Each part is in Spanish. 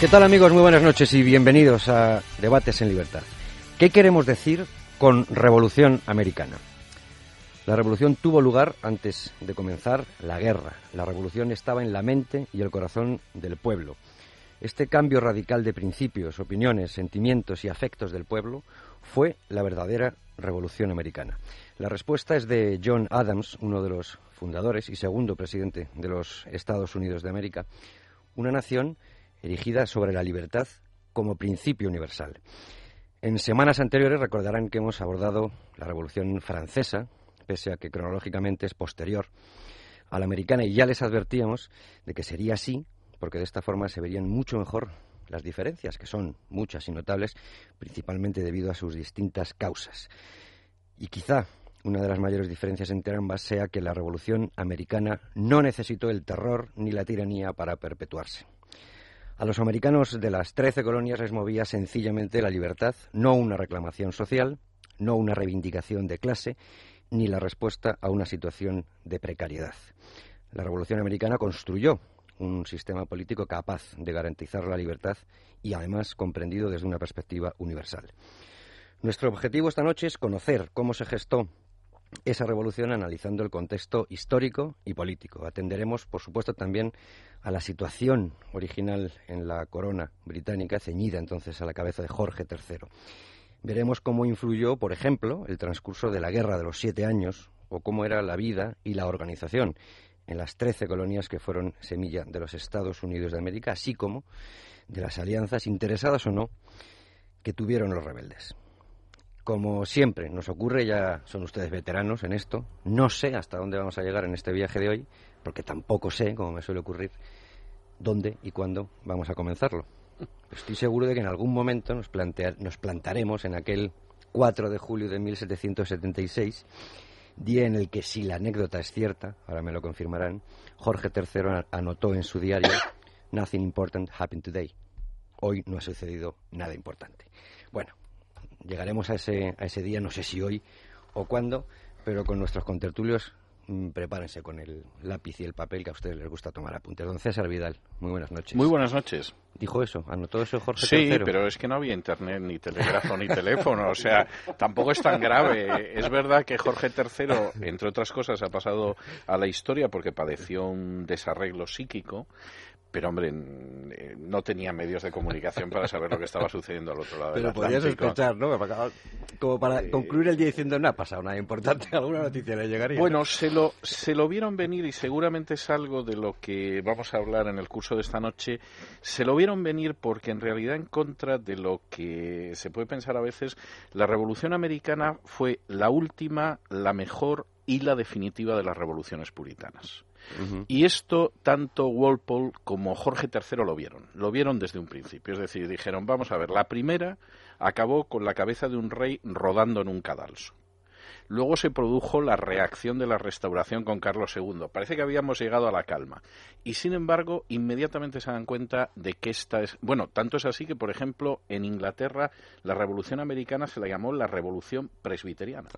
¿Qué tal amigos? Muy buenas noches y bienvenidos a Debates en Libertad. ¿Qué queremos decir con Revolución Americana? La revolución tuvo lugar antes de comenzar la guerra. La revolución estaba en la mente y el corazón del pueblo. Este cambio radical de principios, opiniones, sentimientos y afectos del pueblo fue la verdadera revolución americana. La respuesta es de John Adams, uno de los fundadores y segundo presidente de los Estados Unidos de América, una nación erigida sobre la libertad como principio universal. En semanas anteriores recordarán que hemos abordado la Revolución Francesa, pese a que cronológicamente es posterior a la americana, y ya les advertíamos de que sería así, porque de esta forma se verían mucho mejor las diferencias, que son muchas y notables, principalmente debido a sus distintas causas. Y quizá una de las mayores diferencias entre ambas sea que la Revolución Americana no necesitó el terror ni la tiranía para perpetuarse. A los americanos de las trece colonias les movía sencillamente la libertad, no una reclamación social, no una reivindicación de clase, ni la respuesta a una situación de precariedad. La Revolución Americana construyó un sistema político capaz de garantizar la libertad y además comprendido desde una perspectiva universal. Nuestro objetivo esta noche es conocer cómo se gestó esa revolución analizando el contexto histórico y político. Atenderemos, por supuesto, también a la situación original en la corona británica, ceñida entonces a la cabeza de Jorge III. Veremos cómo influyó, por ejemplo, el transcurso de la Guerra de los Siete Años o cómo era la vida y la organización en las trece colonias que fueron semilla de los Estados Unidos de América, así como de las alianzas, interesadas o no, que tuvieron los rebeldes. Como siempre nos ocurre, ya son ustedes veteranos en esto, no sé hasta dónde vamos a llegar en este viaje de hoy, porque tampoco sé, como me suele ocurrir, dónde y cuándo vamos a comenzarlo. estoy seguro de que en algún momento nos, nos plantaremos en aquel 4 de julio de 1776, día en el que, si la anécdota es cierta, ahora me lo confirmarán, Jorge III anotó en su diario Nothing important happened today. Hoy no ha sucedido nada importante. Bueno, llegaremos a ese, a ese día, no sé si hoy o cuándo, pero con nuestros contertulios mm, prepárense con el lápiz y el papel que a ustedes les gusta tomar apuntes. Don César Vidal, muy buenas noches. Muy buenas noches. Dijo eso, anotó eso Jorge Sí, pero es que no había internet, ni telégrafo, ni teléfono, o sea, tampoco es tan grave. Es verdad que Jorge III, entre otras cosas, ha pasado a la historia porque padeció un desarreglo psíquico, pero hombre, eh, no tenía medios de comunicación para saber lo que estaba sucediendo al otro lado pero del. Pero sospechar, ¿no? Como para eh, concluir el día diciendo, no ha pasado nada importante, alguna noticia le llegaría. Bueno, se lo, se lo vieron venir y seguramente es algo de lo que vamos a hablar en el curso de esta noche. Se lo vieron venir porque en realidad en contra de lo que se puede pensar a veces, la Revolución Americana fue la última, la mejor y la definitiva de las revoluciones puritanas. Y esto tanto Walpole como Jorge III lo vieron, lo vieron desde un principio. Es decir, dijeron, vamos a ver, la primera acabó con la cabeza de un rey rodando en un cadalso. Luego se produjo la reacción de la restauración con Carlos II. Parece que habíamos llegado a la calma. Y sin embargo, inmediatamente se dan cuenta de que esta es. Bueno, tanto es así que, por ejemplo, en Inglaterra la Revolución Americana se la llamó la Revolución Presbiteriana.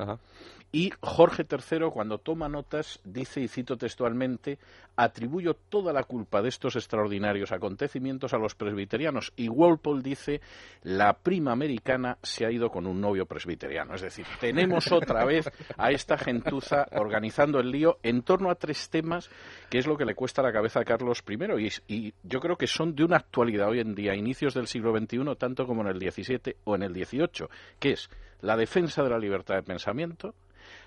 Y Jorge III, cuando toma notas, dice, y cito textualmente, atribuyo toda la culpa de estos extraordinarios acontecimientos a los presbiterianos. Y Walpole dice, la prima americana se ha ido con un novio presbiteriano. Es decir, tenemos otra vez a esta gentuza organizando el lío en torno a tres temas que es lo que le cuesta la cabeza a Carlos I y, y yo creo que son de una actualidad hoy en día, inicios del siglo XXI, tanto como en el XVII o en el XVIII, que es la defensa de la libertad de pensamiento,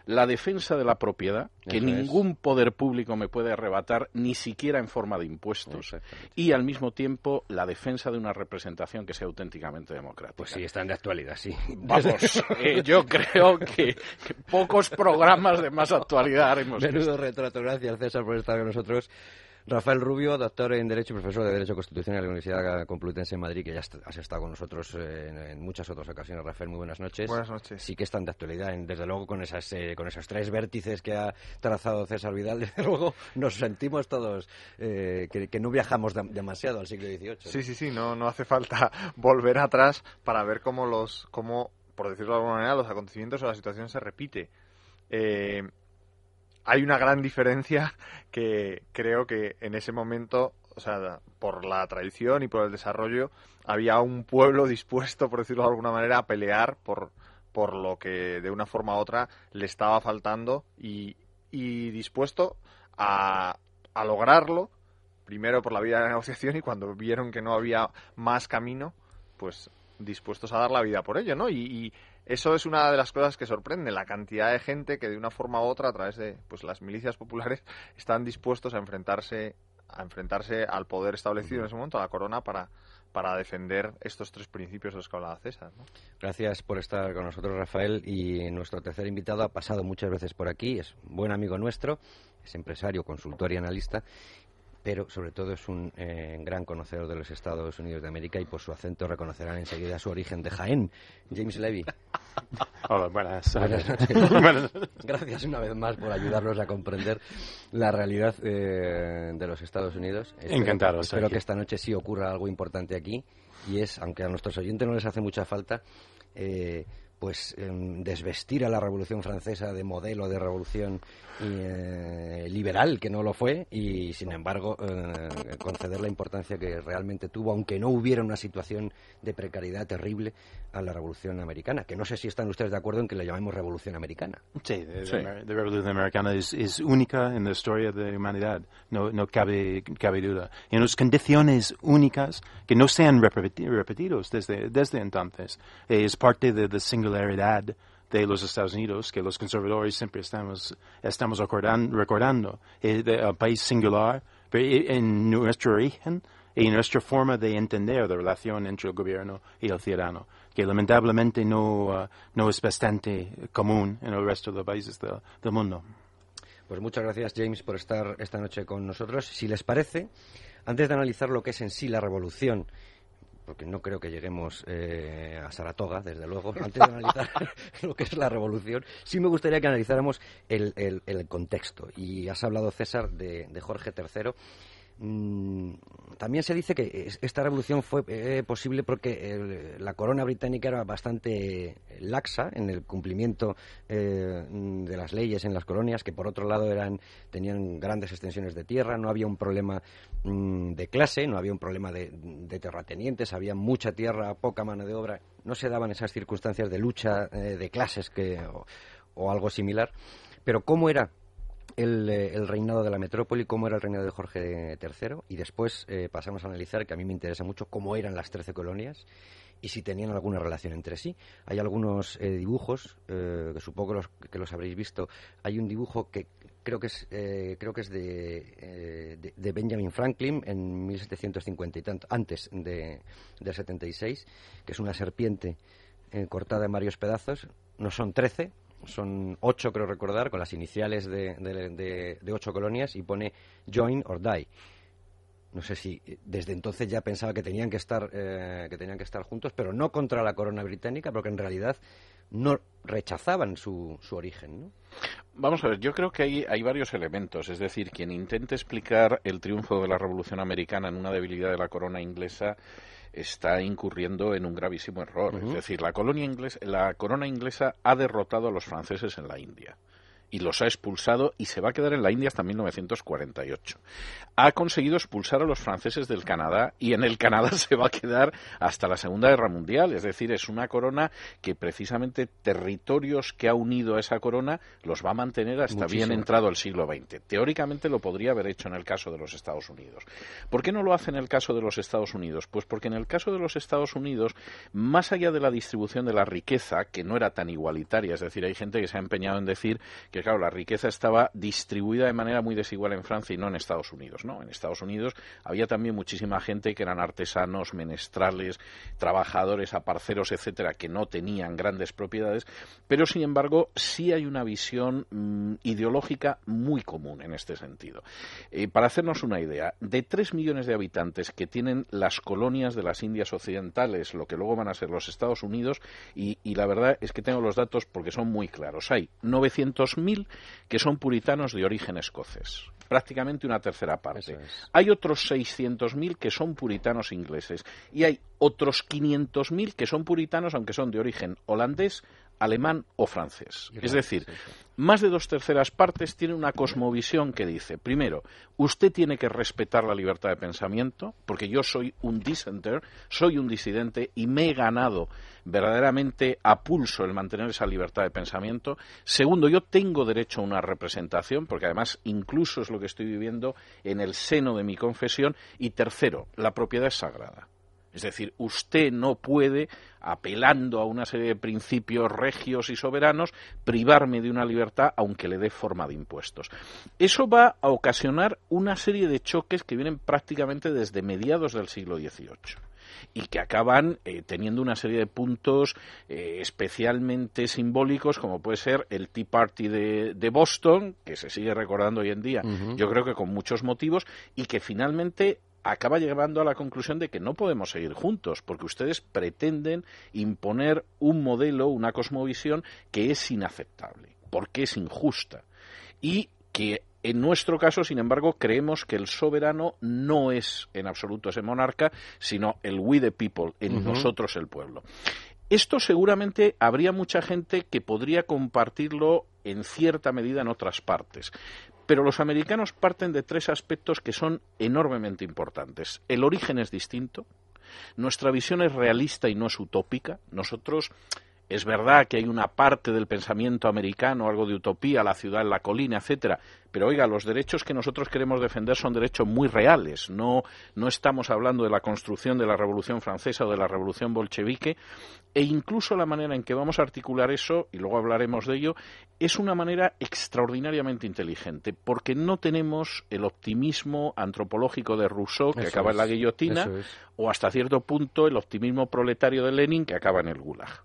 la defensa de la propiedad, que ningún poder público me puede arrebatar, ni siquiera en forma de impuestos, y al mismo tiempo la defensa de una representación que sea auténticamente democrática. Pues sí, están de actualidad, sí. Vamos, eh, yo creo que, pocos programas de más actualidad haremos. Menudo retrato, gracias César por estar con nosotros. Rafael Rubio, doctor en Derecho y profesor de Derecho Constitucional de la Universidad Complutense de Madrid, que ya has estado con nosotros eh, en, muchas otras ocasiones. Rafael, muy buenas noches. Buenas noches. Sí que están de actualidad, desde luego con esas eh, con esos tres vértices que ha trazado César Vidal, desde luego nos sentimos todos eh, que, no viajamos demasiado al siglo XVIII. Sí, sí, sí, no, no hace falta volver atrás para ver cómo los, cómo, por decirlo de alguna manera, los acontecimientos o la situación se repite. Eh, hay una gran diferencia que creo que en ese momento, o sea, por la tradición y por el desarrollo, había un pueblo dispuesto, por decirlo de alguna manera, a pelear por, por lo que de una forma u otra le estaba faltando y, y dispuesto a, a lograrlo, primero por la vía de la negociación y cuando vieron que no había más camino, pues dispuestos a dar la vida por ello, ¿no? y eso es una de las cosas que sorprende, la cantidad de gente que de una forma u otra, a través de pues, las milicias populares, están dispuestos a enfrentarse, a enfrentarse al poder establecido en ese momento, a la corona, para, para defender estos tres principios de los que hablaba César. Gracias por estar con nosotros, Rafael. Y nuestro tercer invitado ha pasado muchas veces por aquí, es un buen amigo nuestro, es empresario, consultor y analista pero sobre todo es un eh, gran conocedor de los Estados Unidos de América y por su acento reconocerán enseguida su origen de Jaén. James Levy. Hola, buenas, noches. Gracias una vez más por ayudarnos a comprender la realidad eh, de los Estados Unidos. Encantado. Espero que esta noche sí ocurra algo importante aquí y es, aunque a nuestros oyentes no les hace mucha falta, eh, pues em, desvestir a la Revolución Francesa de modelo de revolución eh, liberal, que no lo fue, y sin embargo eh, conceder la importancia que realmente tuvo, aunque no hubiera una situación de precariedad terrible a la Revolución Americana, que no sé si están ustedes de acuerdo en que la llamemos Revolución Americana. Sí, la Revolución Americana es, única en la historia de la humanidad, no, no cabe, cabe duda. En unas condiciones únicas que no sean repetidos desde, desde entonces. Es parte de la singularidad de los Estados Unidos, que los conservadores siempre estamos, estamos recordando, recordando el, país singular en nuestro origen y en nuestra forma de entender la relación entre el gobierno y el ciudadano, que lamentablemente no, uh, no es bastante común en el resto de los países del mundo. Pues muchas gracias, James, por estar esta noche con nosotros. Si les parece, antes de analizar lo que es en sí la revolución porque no creo que lleguemos eh, a Saratoga, desde luego, antes de analizar lo que es la revolución, sí me gustaría que analizáramos el, contexto. Y has hablado, César, de, de Jorge III Mm, también se dice que esta revolución fue eh, posible porque la corona británica era bastante laxa en el cumplimiento eh, de las leyes en las colonias, que por otro lado eran, tenían grandes extensiones de tierra, no había un problema mm, de clase, no había un problema de, terratenientes, había mucha tierra, poca mano de obra, no se daban esas circunstancias de lucha eh, de clases que, o algo similar. Pero ¿cómo era eh, el, reinado de la metrópoli, cómo era el reinado de Jorge III, y después eh, pasamos a analizar, que a mí me interesa mucho, cómo eran las trece colonias y si tenían alguna relación entre sí. Hay algunos eh, dibujos, que supongo que los, que los habréis visto. Hay un dibujo que creo que es, creo que es de, de, Benjamin Franklin en 1750 y tanto, antes de, del 76, que es una serpiente cortada en varios pedazos. No son trece, son ocho, creo recordar, con las iniciales de, ocho colonias y pone join or die. No sé si desde entonces ya pensaba que tenían que estar eh, que tenían que estar juntos, pero no contra la corona británica, porque en realidad no rechazaban su, su origen. ¿no? Vamos a ver, yo creo que hay, hay varios elementos. Es decir, quien intente explicar el triunfo de la Revolución Americana en una debilidad de la corona inglesa está incurriendo en un gravísimo error. Es decir, la, colonia inglesa, la corona inglesa ha derrotado a los franceses en la India y los ha expulsado y se va a quedar en la India hasta 1948. Ha conseguido expulsar a los franceses del Canadá y en el Canadá se va a quedar hasta la Segunda Guerra Mundial. Es decir, es una corona que precisamente territorios que ha unido a esa corona los va a mantener hasta bien entrado el siglo XX. Teóricamente lo podría haber hecho en el caso de los Estados Unidos. ¿Por qué no lo hace en el caso de los Estados Unidos? Pues porque en el caso de los Estados Unidos, más allá de la distribución de la riqueza, que no era tan igualitaria, es decir, hay gente que se ha empeñado en decir que claro, la riqueza estaba distribuida de manera muy desigual en Francia y no en Estados Unidos, ¿no? En Estados Unidos había también muchísima gente que eran artesanos, menestrales, trabajadores, aparceros, etcétera, que no tenían grandes propiedades, pero sin embargo sí hay una visión mm, ideológica muy común en este sentido. Eh, para hacernos una idea, de tres millones de habitantes que tienen las colonias de las Indias Occidentales, lo que luego van a ser los Estados Unidos, y, y la verdad es que tengo los datos porque son muy claros. Hay 900.000 que son puritanos de origen escocés prácticamente una tercera parte. Hay otros 600.000 que son puritanos ingleses y hay otros 500.000 que son puritanos aunque son de origen holandés, alemán o francés. Es decir, más de dos terceras partes tienen una cosmovisión que dice, primero, usted tiene que respetar la libertad de pensamiento, porque yo soy un dissenter, soy un disidente y me he ganado verdaderamente a pulso el mantener esa libertad de pensamiento. Segundo, yo tengo derecho a una representación, porque además incluso es lo que estoy viviendo en el seno de mi confesión. Y tercero, la propiedad es sagrada. Es decir, usted no puede, apelando a una serie de principios regios y soberanos, privarme de una libertad aunque le dé forma de impuestos. Eso va a ocasionar una serie de choques que vienen prácticamente desde mediados del siglo XVIII y que acaban eh, teniendo una serie de puntos eh, especialmente simbólicos, como puede ser el Tea Party de, Boston, que se sigue recordando hoy en día, yo creo que con muchos motivos, y que finalmente acaba llevando a la conclusión de que no podemos seguir juntos, porque ustedes pretenden imponer un modelo, una cosmovisión que es inaceptable, porque es injusta. Y que en nuestro caso, sin embargo, creemos que el soberano no es en absoluto ese monarca, sino el we the people, en nosotros el pueblo. Esto seguramente habría mucha gente que podría compartirlo en cierta medida en otras partes. Pero los americanos parten de tres aspectos que son enormemente importantes. El origen es distinto, nuestra visión es realista y no es utópica. Nosotros es verdad que hay una parte del pensamiento americano, algo de utopía, la ciudad en la colina, etcétera, pero oiga, los derechos que nosotros queremos defender son derechos muy reales. No, no estamos hablando de la construcción de la Revolución Francesa o de la Revolución Bolchevique, e incluso la manera en que vamos a articular eso, y luego hablaremos de ello, es una manera extraordinariamente inteligente, porque no tenemos el optimismo antropológico de Rousseau, que acaba en la guillotina, o hasta cierto punto el optimismo proletario de Lenin, que acaba en el Gulag.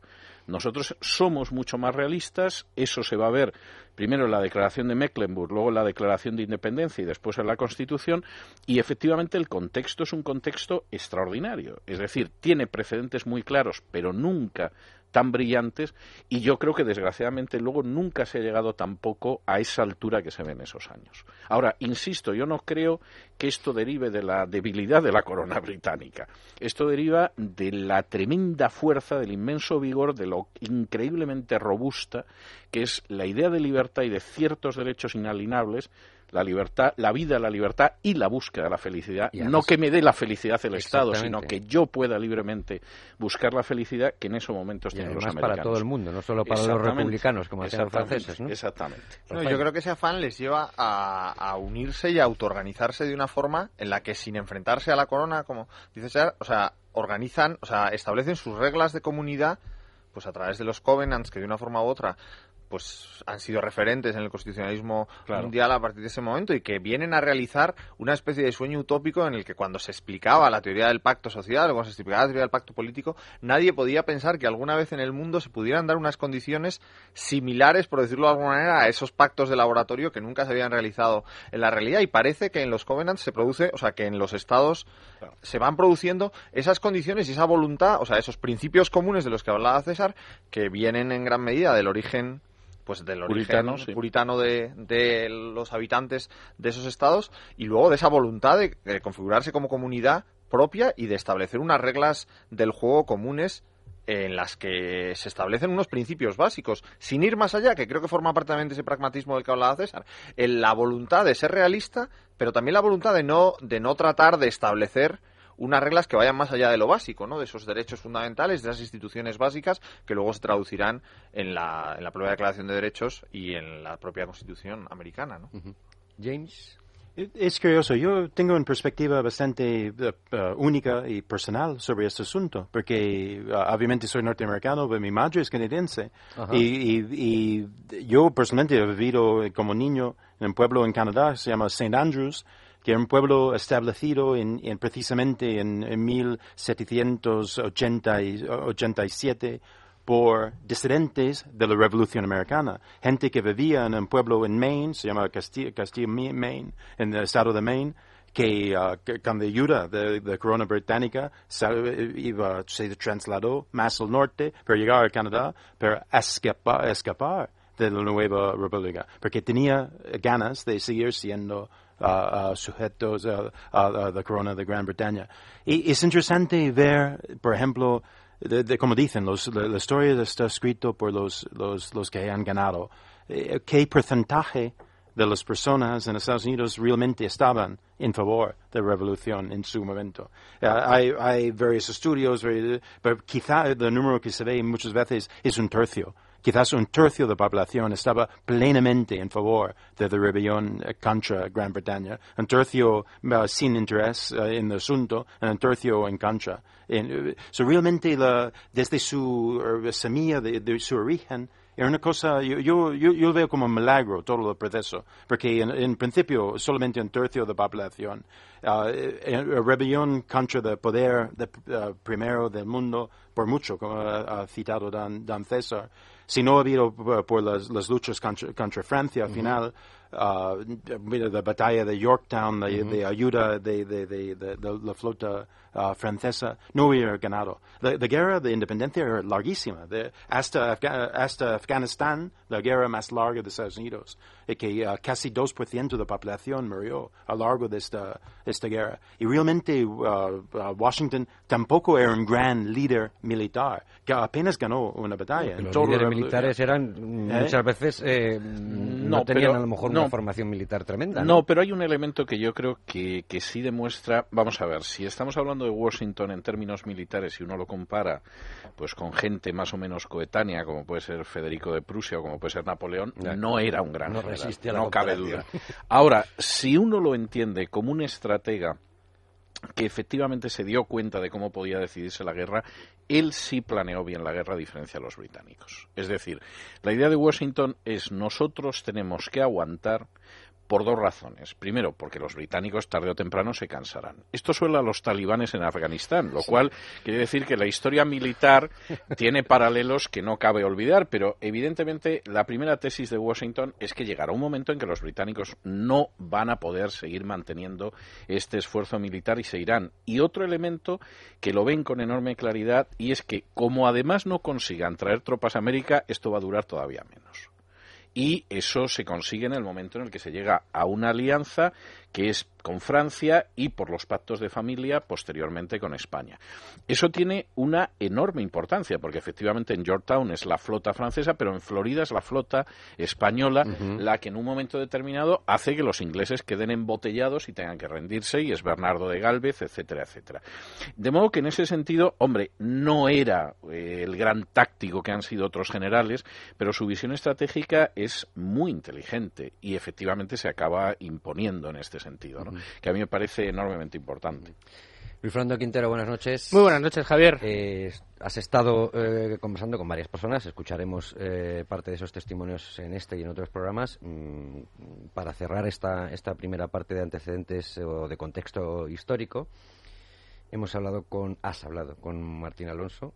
Nosotros somos mucho más realistas, eso se va a ver primero en la Declaración de Mecklenburg, luego en la Declaración de Independencia y después en la Constitución, y efectivamente el contexto es un contexto extraordinario, es decir, tiene precedentes muy claros, pero nunca tan brillantes y yo creo que desgraciadamente luego nunca se ha llegado tampoco a esa altura que se ve en esos años. Ahora, insisto, yo no creo que esto derive de la debilidad de la corona británica. Esto deriva de la tremenda fuerza, del inmenso vigor, de lo increíblemente robusta que es la idea de libertad y de ciertos derechos inalienables la libertad, la vida, la libertad y la búsqueda de la felicidad. no que me dé la felicidad el Estado, sino que yo pueda libremente buscar la felicidad que en esos momentos tienen los americanos. para todo el mundo, no solo para los republicanos, como hacían los franceses. ¿no? Exactamente. yo creo que ese afán les lleva a, unirse y a autoorganizarse de una forma en la que sin enfrentarse a la corona, como dice Ser, o sea, organizan, o sea, establecen sus reglas de comunidad pues a través de los covenants que de una forma u otra pues han sido referentes en el constitucionalismo mundial a partir de ese momento y que vienen a realizar una especie de sueño utópico en el que cuando se explicaba la teoría del pacto social o cuando se explicaba la teoría del pacto político, nadie podía pensar que alguna vez en el mundo se pudieran dar unas condiciones similares, por decirlo de alguna manera, a esos pactos de laboratorio que nunca se habían realizado en la realidad. Y parece que en los covenants se produce, o sea, que en los estados se van produciendo esas condiciones y esa voluntad, o sea, esos principios comunes de los que hablaba César, que vienen en gran medida del origen pues del origen puritano, de, los habitantes de esos estados y luego de esa voluntad de, configurarse como comunidad propia y de establecer unas reglas del juego comunes en las que se establecen unos principios básicos, sin ir más allá, que creo que forma parte también de ese pragmatismo del que hablaba César, en la voluntad de ser realista, pero también la voluntad de no, de no tratar de establecer unas reglas que vayan más allá de lo básico, ¿no? De esos derechos fundamentales, de esas instituciones básicas que luego se traducirán en la, propia Declaración de Derechos y en la propia Constitución americana, ¿no? James. Es curioso, yo tengo una perspectiva bastante eh, única y personal sobre este asunto, porque uh, obviamente soy norteamericano, pero mi madre es canadiense. Y, y, y, yo personalmente he vivido como niño en un pueblo en Canadá, se llama St. Andrews, que era un pueblo establecido en, en precisamente en, en 1787 por disidentes de la Revolución Americana, gente que vivía en un pueblo en Maine, se llama Castillo, Maine, en el estado de Maine, que, uh, con ayuda de la corona británica iba, se trasladó más al norte para llegar a Canadá, para escapar, escapar de la nueva república, porque tenía ganas de seguir siendo uh, uh, sujetos a la corona de Gran Bretaña. Y es interesante ver, por ejemplo, de, como dicen, los, la, historia está escrito por los, los, los que han ganado. Eh, ¿Qué porcentaje de las personas en Estados Unidos realmente estaban en favor de la revolución en su momento? Uh, hay, hay varios estudios, pero quizá el número que se ve muchas veces es un tercio. Quizás un tercio de la población estaba plenamente en favor de la rebelión contra Gran Bretaña, un tercio uh, sin interés uh, en el asunto, un tercio en contra. En, so realmente la, desde su semilla, de, su origen, era una cosa, yo, yo, yo, veo como un milagro todo el proceso, porque en, en principio solamente un tercio de la población, uh, rebelión contra el poder de, primero del mundo, por mucho, como ha, citado Dan, Dan César, si no ha habido por las, las luchas contra, contra Francia al final, uh, la batalla de Yorktown, de, uh -huh. de ayuda de, de, de, la flota uh, francesa, no hubiera ganado. La, la, guerra de independencia era larguísima. hasta, Afga hasta Afganistán, la guerra más larga de Estados Unidos, y que uh, casi 2% de la población murió a lo largo de esta, esta guerra. Y realmente uh, Washington tampoco era un gran líder militar, que apenas ganó una batalla. los líderes militares eran ¿Eh? muchas veces eh, no, no, tenían pero, a lo mejor no, una formación militar tremenda. ¿no? ¿no? pero hay un elemento que yo creo que, que sí demuestra, vamos a ver, si estamos hablando de Washington en términos militares y uno lo compara pues con gente más o menos coetánea como puede ser Federico de Prusia o como puede ser Napoleón, ya, no era un gran no general, resiste a la no cabe duda. Ahora, si uno lo entiende como un estratega que efectivamente se dio cuenta de cómo podía decidirse la guerra, él sí planeó bien la guerra a diferencia de los británicos. Es decir, la idea de Washington es nosotros tenemos que aguantar por dos razones. Primero, porque los británicos tarde o temprano se cansarán. Esto suele a los talibanes en Afganistán, lo sí. cual quiere decir que la historia militar tiene paralelos que no cabe olvidar, pero evidentemente la primera tesis de Washington es que llegará un momento en que los británicos no van a poder seguir manteniendo este esfuerzo militar y se irán. Y otro elemento que lo ven con enorme claridad y es que como además no consigan traer tropas a América, esto va a durar todavía menos y eso se consigue en el momento en el que se llega a una alianza que es con Francia y por los pactos de familia posteriormente con España. Eso tiene una enorme importancia porque efectivamente en Yorktown es la flota francesa, pero en Florida es la flota española uh -huh. la que en un momento determinado hace que los ingleses queden embotellados y tengan que rendirse y es Bernardo de Galvez, etcétera, etcétera. De modo que en ese sentido, hombre, no era eh, el gran táctico que han sido otros generales, pero su visión estratégica es muy inteligente y efectivamente se acaba imponiendo en este sentido, ¿no? que a mí me parece enormemente importante. Luis Fernando Quintero, buenas noches. Muy buenas noches, Javier. Eh, has estado eh, conversando con varias personas, escucharemos eh, parte de esos testimonios en este y en otros programas. Mm, para cerrar esta, esta primera parte de antecedentes o de contexto histórico, hemos hablado con, has hablado con Martín Alonso,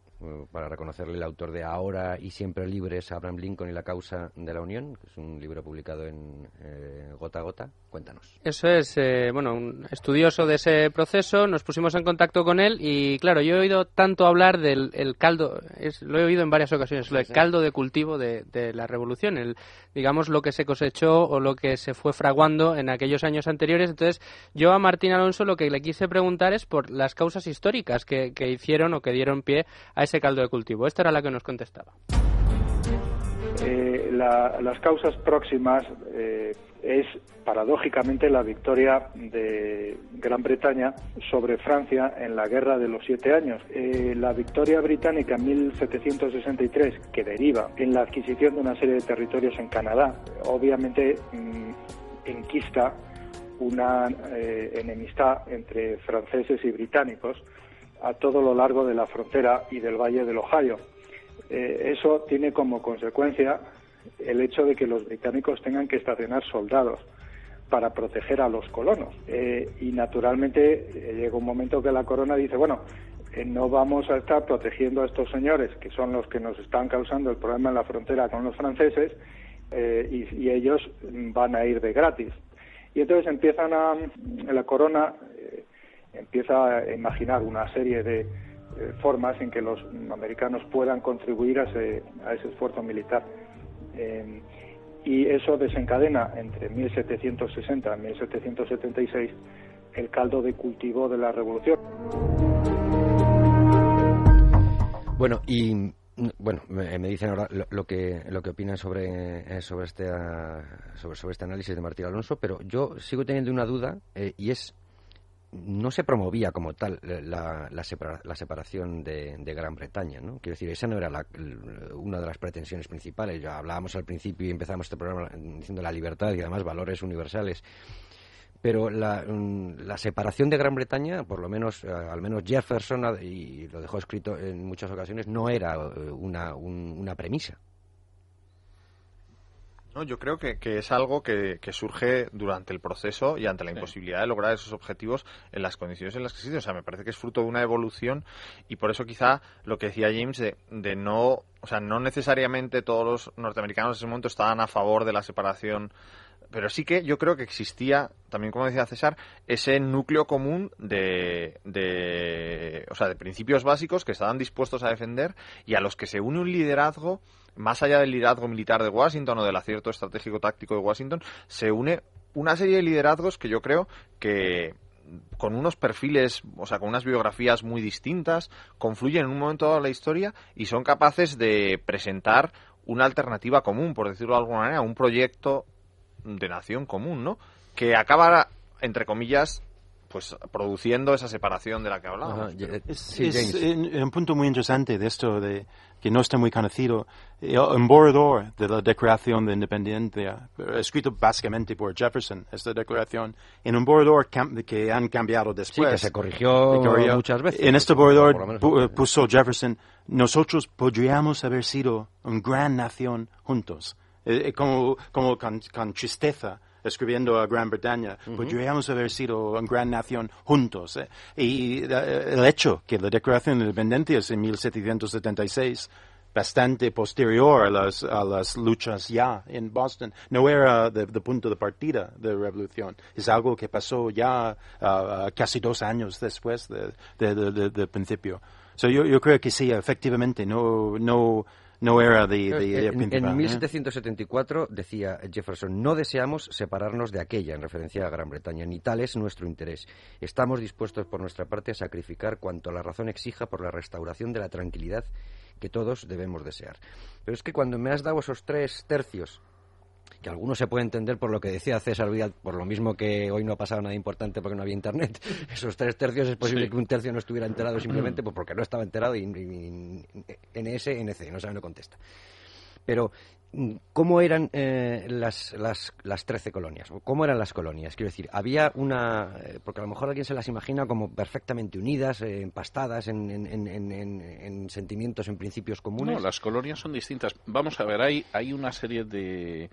para reconocerle el autor de Ahora y Siempre Libres, Abraham Lincoln y la causa de la Unión, que es un libro publicado en eh, Gota a Gota. Cuéntanos. Eso es, eh, bueno, un estudioso de ese proceso, nos pusimos en contacto con él y, claro, yo he oído tanto hablar del el caldo, es, lo he oído en varias ocasiones, el caldo de cultivo de, de, la revolución, el, digamos, lo que se cosechó o lo que se fue fraguando en aquellos años anteriores. Entonces, yo a Martín Alonso lo que le quise preguntar es por las causas históricas que, que hicieron o que dieron pie a ese caldo de cultivo. Esta era la que nos contestaba. Eh, la, las causas próximas eh, es paradójicamente la victoria de Gran Bretaña sobre Francia en la Guerra de los Siete Años. Eh, la victoria británica en 1763, que deriva en la adquisición de una serie de territorios en Canadá, obviamente mmm, enquista una eh, enemistad entre franceses y británicos a todo lo largo de la frontera y del Valle del Ohio. Eh, eso tiene como consecuencia el hecho de que los británicos tengan que estacionar soldados para proteger a los colonos. Eh, y naturalmente llega un momento que la corona dice, bueno, no vamos a estar protegiendo a estos señores, que son los que nos están causando el problema en la frontera con los franceses, y, ellos van a ir de gratis. Y entonces empiezan a, la corona eh, empieza a imaginar una serie de eh, formas en que los americanos puedan contribuir a ese, a ese esfuerzo militar. Eh, y eso desencadena entre 1760 y 1776 el caldo de cultivo de la revolución. Bueno, y bueno, me, dicen ahora lo, que lo que opinan sobre eh, sobre este ah, sobre, sobre este análisis de Martín Alonso, pero yo sigo teniendo una duda eh, y es no se promovía como tal la, la, separación de, Gran Bretaña, ¿no? Quiero decir, esa no era una de las pretensiones principales. Ya hablábamos al principio y empezamos este programa diciendo la libertad y además valores universales pero mm, la, separación de Gran Bretaña, por lo menos, eh, al menos Jefferson, y lo dejó escrito en muchas ocasiones, no era eh, una, una premisa. No, yo creo que, es algo que, surge durante el proceso y ante la imposibilidad de lograr esos objetivos en las condiciones en las que existen. O sea, me parece que es fruto de una evolución y por eso quizá lo que decía James de, de no, o sea, no necesariamente todos los norteamericanos en ese momento estaban a favor de la separación pero sí que yo creo que existía, también como decía César, ese núcleo común de, de, o sea, de principios básicos que estaban dispuestos a defender y a los que se une un liderazgo, más allá del liderazgo militar de Washington o del acierto estratégico táctico de Washington, se une una serie de liderazgos que yo creo que con unos perfiles, o sea, con unas biografías muy distintas, confluyen en un momento dado de la historia y son capaces de presentar una alternativa común, por decirlo de alguna manera, un proyecto nación común, ¿no? Que acaba, entre comillas, pues produciendo esa separación de la que hablábamos. Es, un punto muy interesante de esto, de que no está muy conocido. Un borrador de la Declaración de Independencia, escrito básicamente por Jefferson, esta declaración, en un borrador que han cambiado después. Sí, que se corrigió, muchas veces. En este borrador puso Jefferson, nosotros podríamos haber sido una gran nación juntos eh, eh, como, como con, tristeza escribiendo a Gran Bretaña, podríamos haber sido una gran nación juntos. Eh. Y el hecho que la Declaración de Independencia es en 1776, bastante posterior a las, a las luchas ya en Boston, no era de, punto de partida de la revolución. Es algo que pasó ya uh, casi dos años después del de, principio. So yo, yo creo que sí, efectivamente, no, no, no era de, de en, en 1774 decía Jefferson, no deseamos separarnos de aquella, en referencia a Gran Bretaña, ni tal es nuestro interés. Estamos dispuestos por nuestra parte a sacrificar cuanto la razón exija por la restauración de la tranquilidad que todos debemos desear. Pero es que cuando me has dado esos tres tercios que algunos se puede entender por lo que decía César Vidal, por lo mismo que hoy no ha pasado nada importante porque no había internet. Esos tres tercios es posible que un tercio no estuviera enterado simplemente pues porque no estaba enterado y, NS, NC, no sabe, no contesta. Pero, ¿cómo eran eh, las, las, las 13 colonias? ¿Cómo eran las colonias? Quiero decir, había una. Eh, porque a lo mejor alguien se las imagina como perfectamente unidas, eh, empastadas en, en, en, sentimientos, en principios comunes. No, las colonias son distintas. Vamos a ver, hay, hay una serie de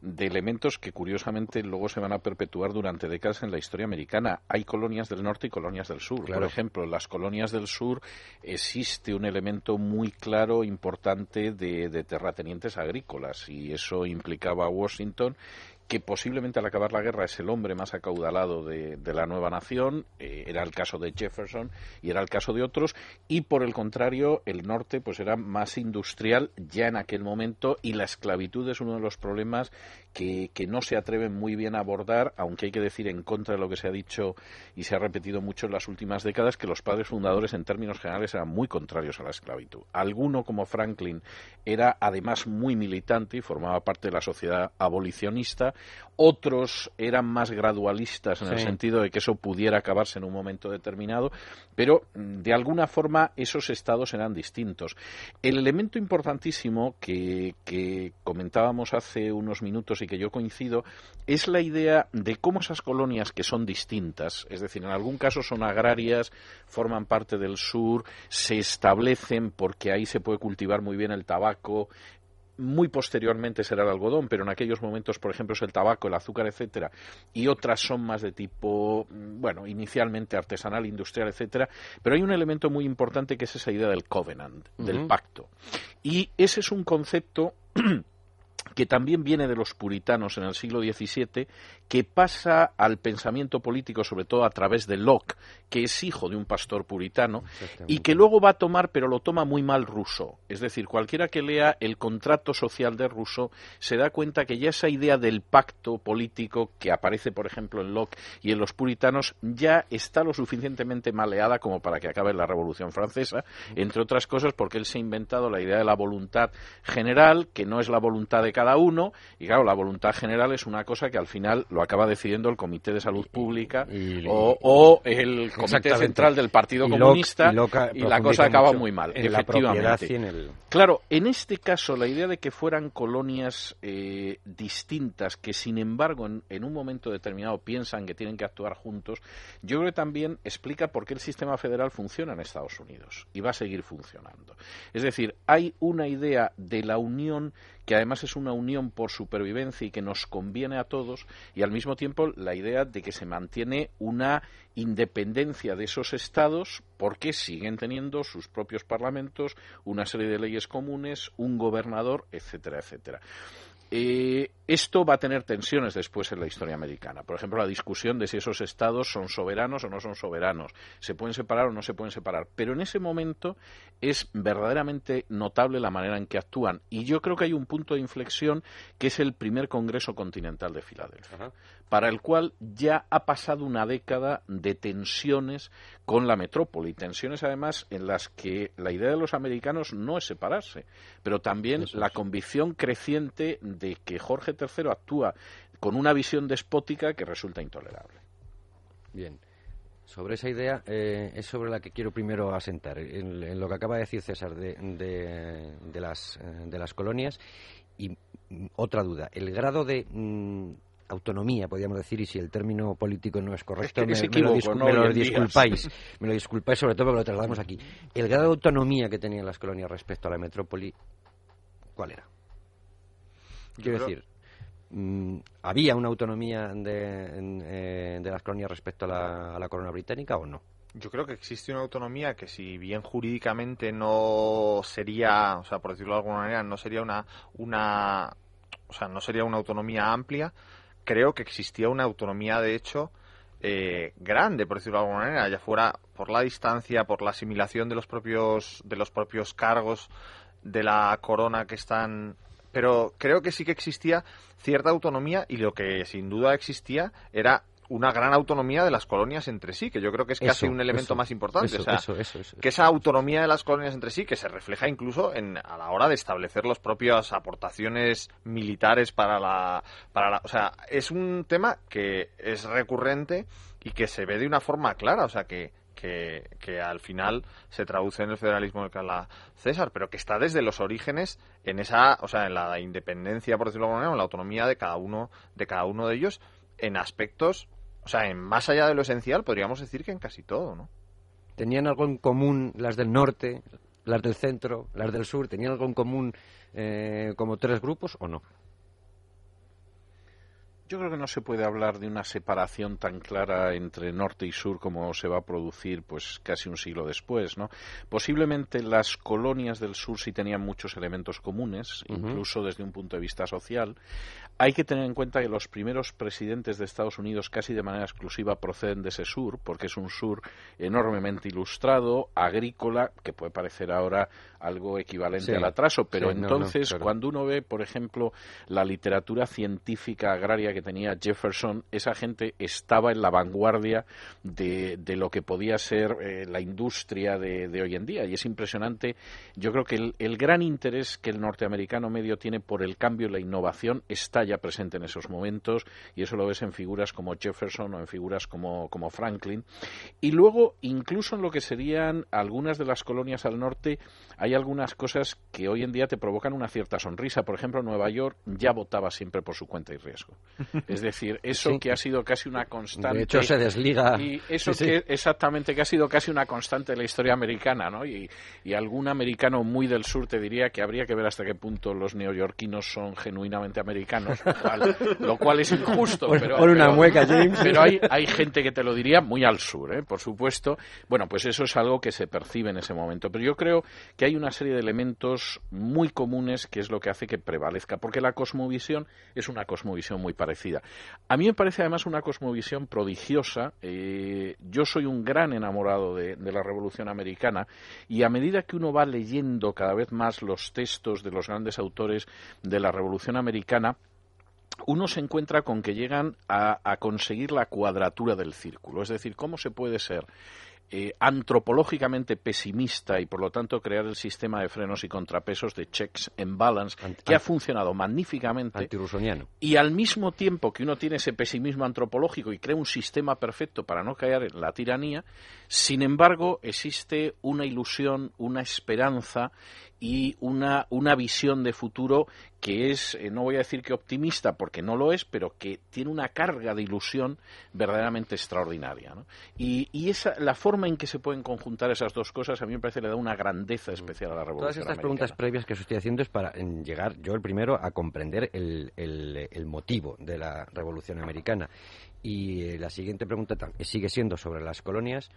de elementos que curiosamente luego se van a perpetuar durante décadas en la historia americana. Hay colonias del norte y colonias del sur. Por ejemplo, en las colonias del sur existe un elemento muy claro, importante de, de terratenientes agrícolas y eso implicaba a Washington que posiblemente al acabar la guerra es el hombre más acaudalado de, la nueva nación, eh, era el caso de Jefferson y era el caso de otros, y por el contrario, el norte pues era más industrial ya en aquel momento y la esclavitud es uno de los problemas que, que no se atreven muy bien a abordar, aunque hay que decir en contra de lo que se ha dicho y se ha repetido mucho en las últimas décadas, que los padres fundadores en términos generales eran muy contrarios a la esclavitud. Alguno como Franklin era además muy militante y formaba parte de la sociedad abolicionista, Otros eran más gradualistas en el sentido de que eso pudiera acabarse en un momento determinado, pero mm, de alguna forma esos estados eran distintos. El elemento importantísimo que, que comentábamos hace unos minutos y que yo coincido es la idea de cómo esas colonias que son distintas, es decir, en algún caso son agrarias, forman parte del sur, se establecen porque ahí se puede cultivar muy bien el tabaco, muy posteriormente será el algodón, pero en aquellos momentos, por ejemplo, es el tabaco, el azúcar, etcétera, y otras son más de tipo, mm, bueno, inicialmente artesanal, industrial, etcétera, pero hay un elemento muy importante que es esa idea del covenant, del pacto. Y ese es un concepto que también viene de los puritanos en el siglo XVII, que pasa al pensamiento político, sobre todo a través de Locke, que es hijo de un pastor puritano, y que luego va a tomar, pero lo toma muy mal Rousseau. Es decir, cualquiera que lea el contrato social de Rousseau se da cuenta que ya esa idea del pacto político que aparece, por ejemplo, en Locke y en los puritanos, ya está lo suficientemente maleada como para que acabe la Revolución Francesa, entre otras cosas porque él se ha inventado la idea de la voluntad general, que no es la voluntad de cada uno, y claro, la voluntad general es una cosa que al final lo acaba decidiendo el Comité de Salud Pública o, el Comité Central del Partido Comunista, y, la cosa acaba muy mal, efectivamente. Claro, en este caso, la idea de que fueran colonias eh, distintas, que sin embargo en, en un momento determinado piensan que tienen que actuar juntos, yo creo que también explica por qué el sistema federal funciona en Estados Unidos y va a seguir funcionando. Es decir, hay una idea de la unión que además es una unión por supervivencia y que nos conviene a todos, y al mismo tiempo la idea de que se mantiene una independencia de esos estados porque siguen teniendo sus propios parlamentos, una serie de leyes comunes, un gobernador, etcétera, etcétera. Eh, esto va a tener tensiones después en la historia americana. Por ejemplo, la discusión de si esos estados son soberanos o no son soberanos, se pueden separar o no se pueden separar. Pero en ese momento es verdaderamente notable la manera en que actúan. Y yo creo que hay un punto de inflexión que es el primer Congreso Continental de Filadelfia, para el cual ya ha pasado una década de tensiones con la metrópoli. Tensiones, además, en las que la idea de los americanos no es separarse, pero también la convicción creciente de que Jorge III actúa con una visión despótica que resulta intolerable. Bien. Sobre esa idea eh, es sobre la que quiero primero asentar, en, lo que acaba de decir César de, de, las, eh, de las colonias. Y mm, otra duda, el grado de mm, autonomía, podríamos decir, y si el término político no es correcto, me, lo, disculpáis, me lo disculpáis sobre todo porque lo trasladamos aquí. El grado de autonomía que tenían las colonias respecto a la metrópoli, ¿cuál era? Quiero decir, mm, ¿había una autonomía de, de, las colonias respecto a la, a la corona británica o no? Yo creo que existe una autonomía que si bien jurídicamente no sería, o sea, por decirlo de alguna manera, no sería una, una o sea, no sería una autonomía amplia, creo que existía una autonomía, de hecho, eh, grande, por decirlo de alguna manera, ya fuera por la distancia, por la asimilación de los propios, de los propios cargos de la corona que están pero creo que sí que existía cierta autonomía y lo que sin duda existía era una gran autonomía de las colonias entre sí, que yo creo que es casi un elemento más importante. que esa autonomía de las colonias entre sí, que se refleja incluso en, a la hora de establecer las propias aportaciones militares para la, para la. O sea, es un tema que es recurrente y que se ve de una forma clara. O sea, que que, al final se traduce en el federalismo del que habla César, pero que está desde los orígenes en esa, o sea, en la independencia, por decirlo de alguna manera, en la autonomía de cada uno, de cada uno de ellos, en aspectos, o sea, en más allá de lo esencial, podríamos decir que en casi todo, ¿no? ¿Tenían algo en común las del norte, las del centro, las del sur? ¿Tenían algo en común eh, como tres grupos o no? Yo creo que no se puede hablar de una separación tan clara entre norte y sur como se va a producir pues casi un siglo después, ¿no? Posiblemente las colonias del sur sí tenían muchos elementos comunes, incluso desde un punto de vista social. Hay que tener en cuenta que los primeros presidentes de Estados Unidos casi de manera exclusiva proceden de ese sur, porque es un sur enormemente ilustrado, agrícola, que puede parecer ahora algo equivalente Sí, al atraso. Pero sí, no, no, entonces, claro. cuando uno ve, por ejemplo, la literatura científica agraria que tenía Jefferson, esa gente estaba en la vanguardia de, de lo que podía ser eh, la industria de, de hoy en día. Y es impresionante. Yo creo que el, el gran interés que el norteamericano medio tiene por el cambio y la innovación está ya presente en esos momentos. Y eso lo ves en figuras como Jefferson o en figuras como, como Franklin. Y luego, incluso en lo que serían algunas de las colonias al norte, hay algunas cosas que hoy en día te provocan una cierta sonrisa. Por ejemplo, Nueva York ya votaba siempre por su cuenta y riesgo. Es decir, eso Sí. que ha sido casi una constante. De hecho, se desliga. Y eso Sí, sí. que exactamente que ha sido casi una constante de la historia americana, ¿no? Y, y algún americano muy del sur te diría que habría que ver hasta qué punto los neoyorquinos son genuinamente americanos, lo cual, lo cual es injusto. Pon- pero, pon una pero- mueca, James. pero hay, hay gente que te lo diría muy al sur, ¿eh? por supuesto. Bueno, pues eso es algo que se percibe en ese momento. Pero yo creo que hay una serie de elementos muy comunes que es lo que hace que prevalezca, porque la cosmovisión es una cosmovisión muy parecida. A mí me parece además una cosmovisión prodigiosa. Eh, yo soy un gran enamorado de, de la Revolución Americana y a medida que uno va leyendo cada vez más los textos de los grandes autores de la Revolución Americana, uno se encuentra con que llegan a, a conseguir la cuadratura del círculo. Es decir, ¿cómo se puede ser eh, antropológicamente pesimista y por lo tanto crear el sistema de frenos y contrapesos de checks and balance Ant- que ha funcionado magníficamente y al mismo tiempo que uno tiene ese pesimismo antropológico y crea un sistema perfecto para no caer en la tiranía, sin embargo existe una ilusión, una esperanza y una, una visión de futuro que es, eh, no voy a decir que optimista porque no lo es, pero que tiene una carga de ilusión verdaderamente extraordinaria. ¿no? Y, y esa, la forma en que se pueden conjuntar esas dos cosas a mí me parece le da una grandeza especial a la revolución. Todas estas preguntas previas que os estoy haciendo es para llegar yo el primero a comprender el, el- el motivo de la Revolución Americana. Y eh, la siguiente pregunta sigue siendo sobre las colonias.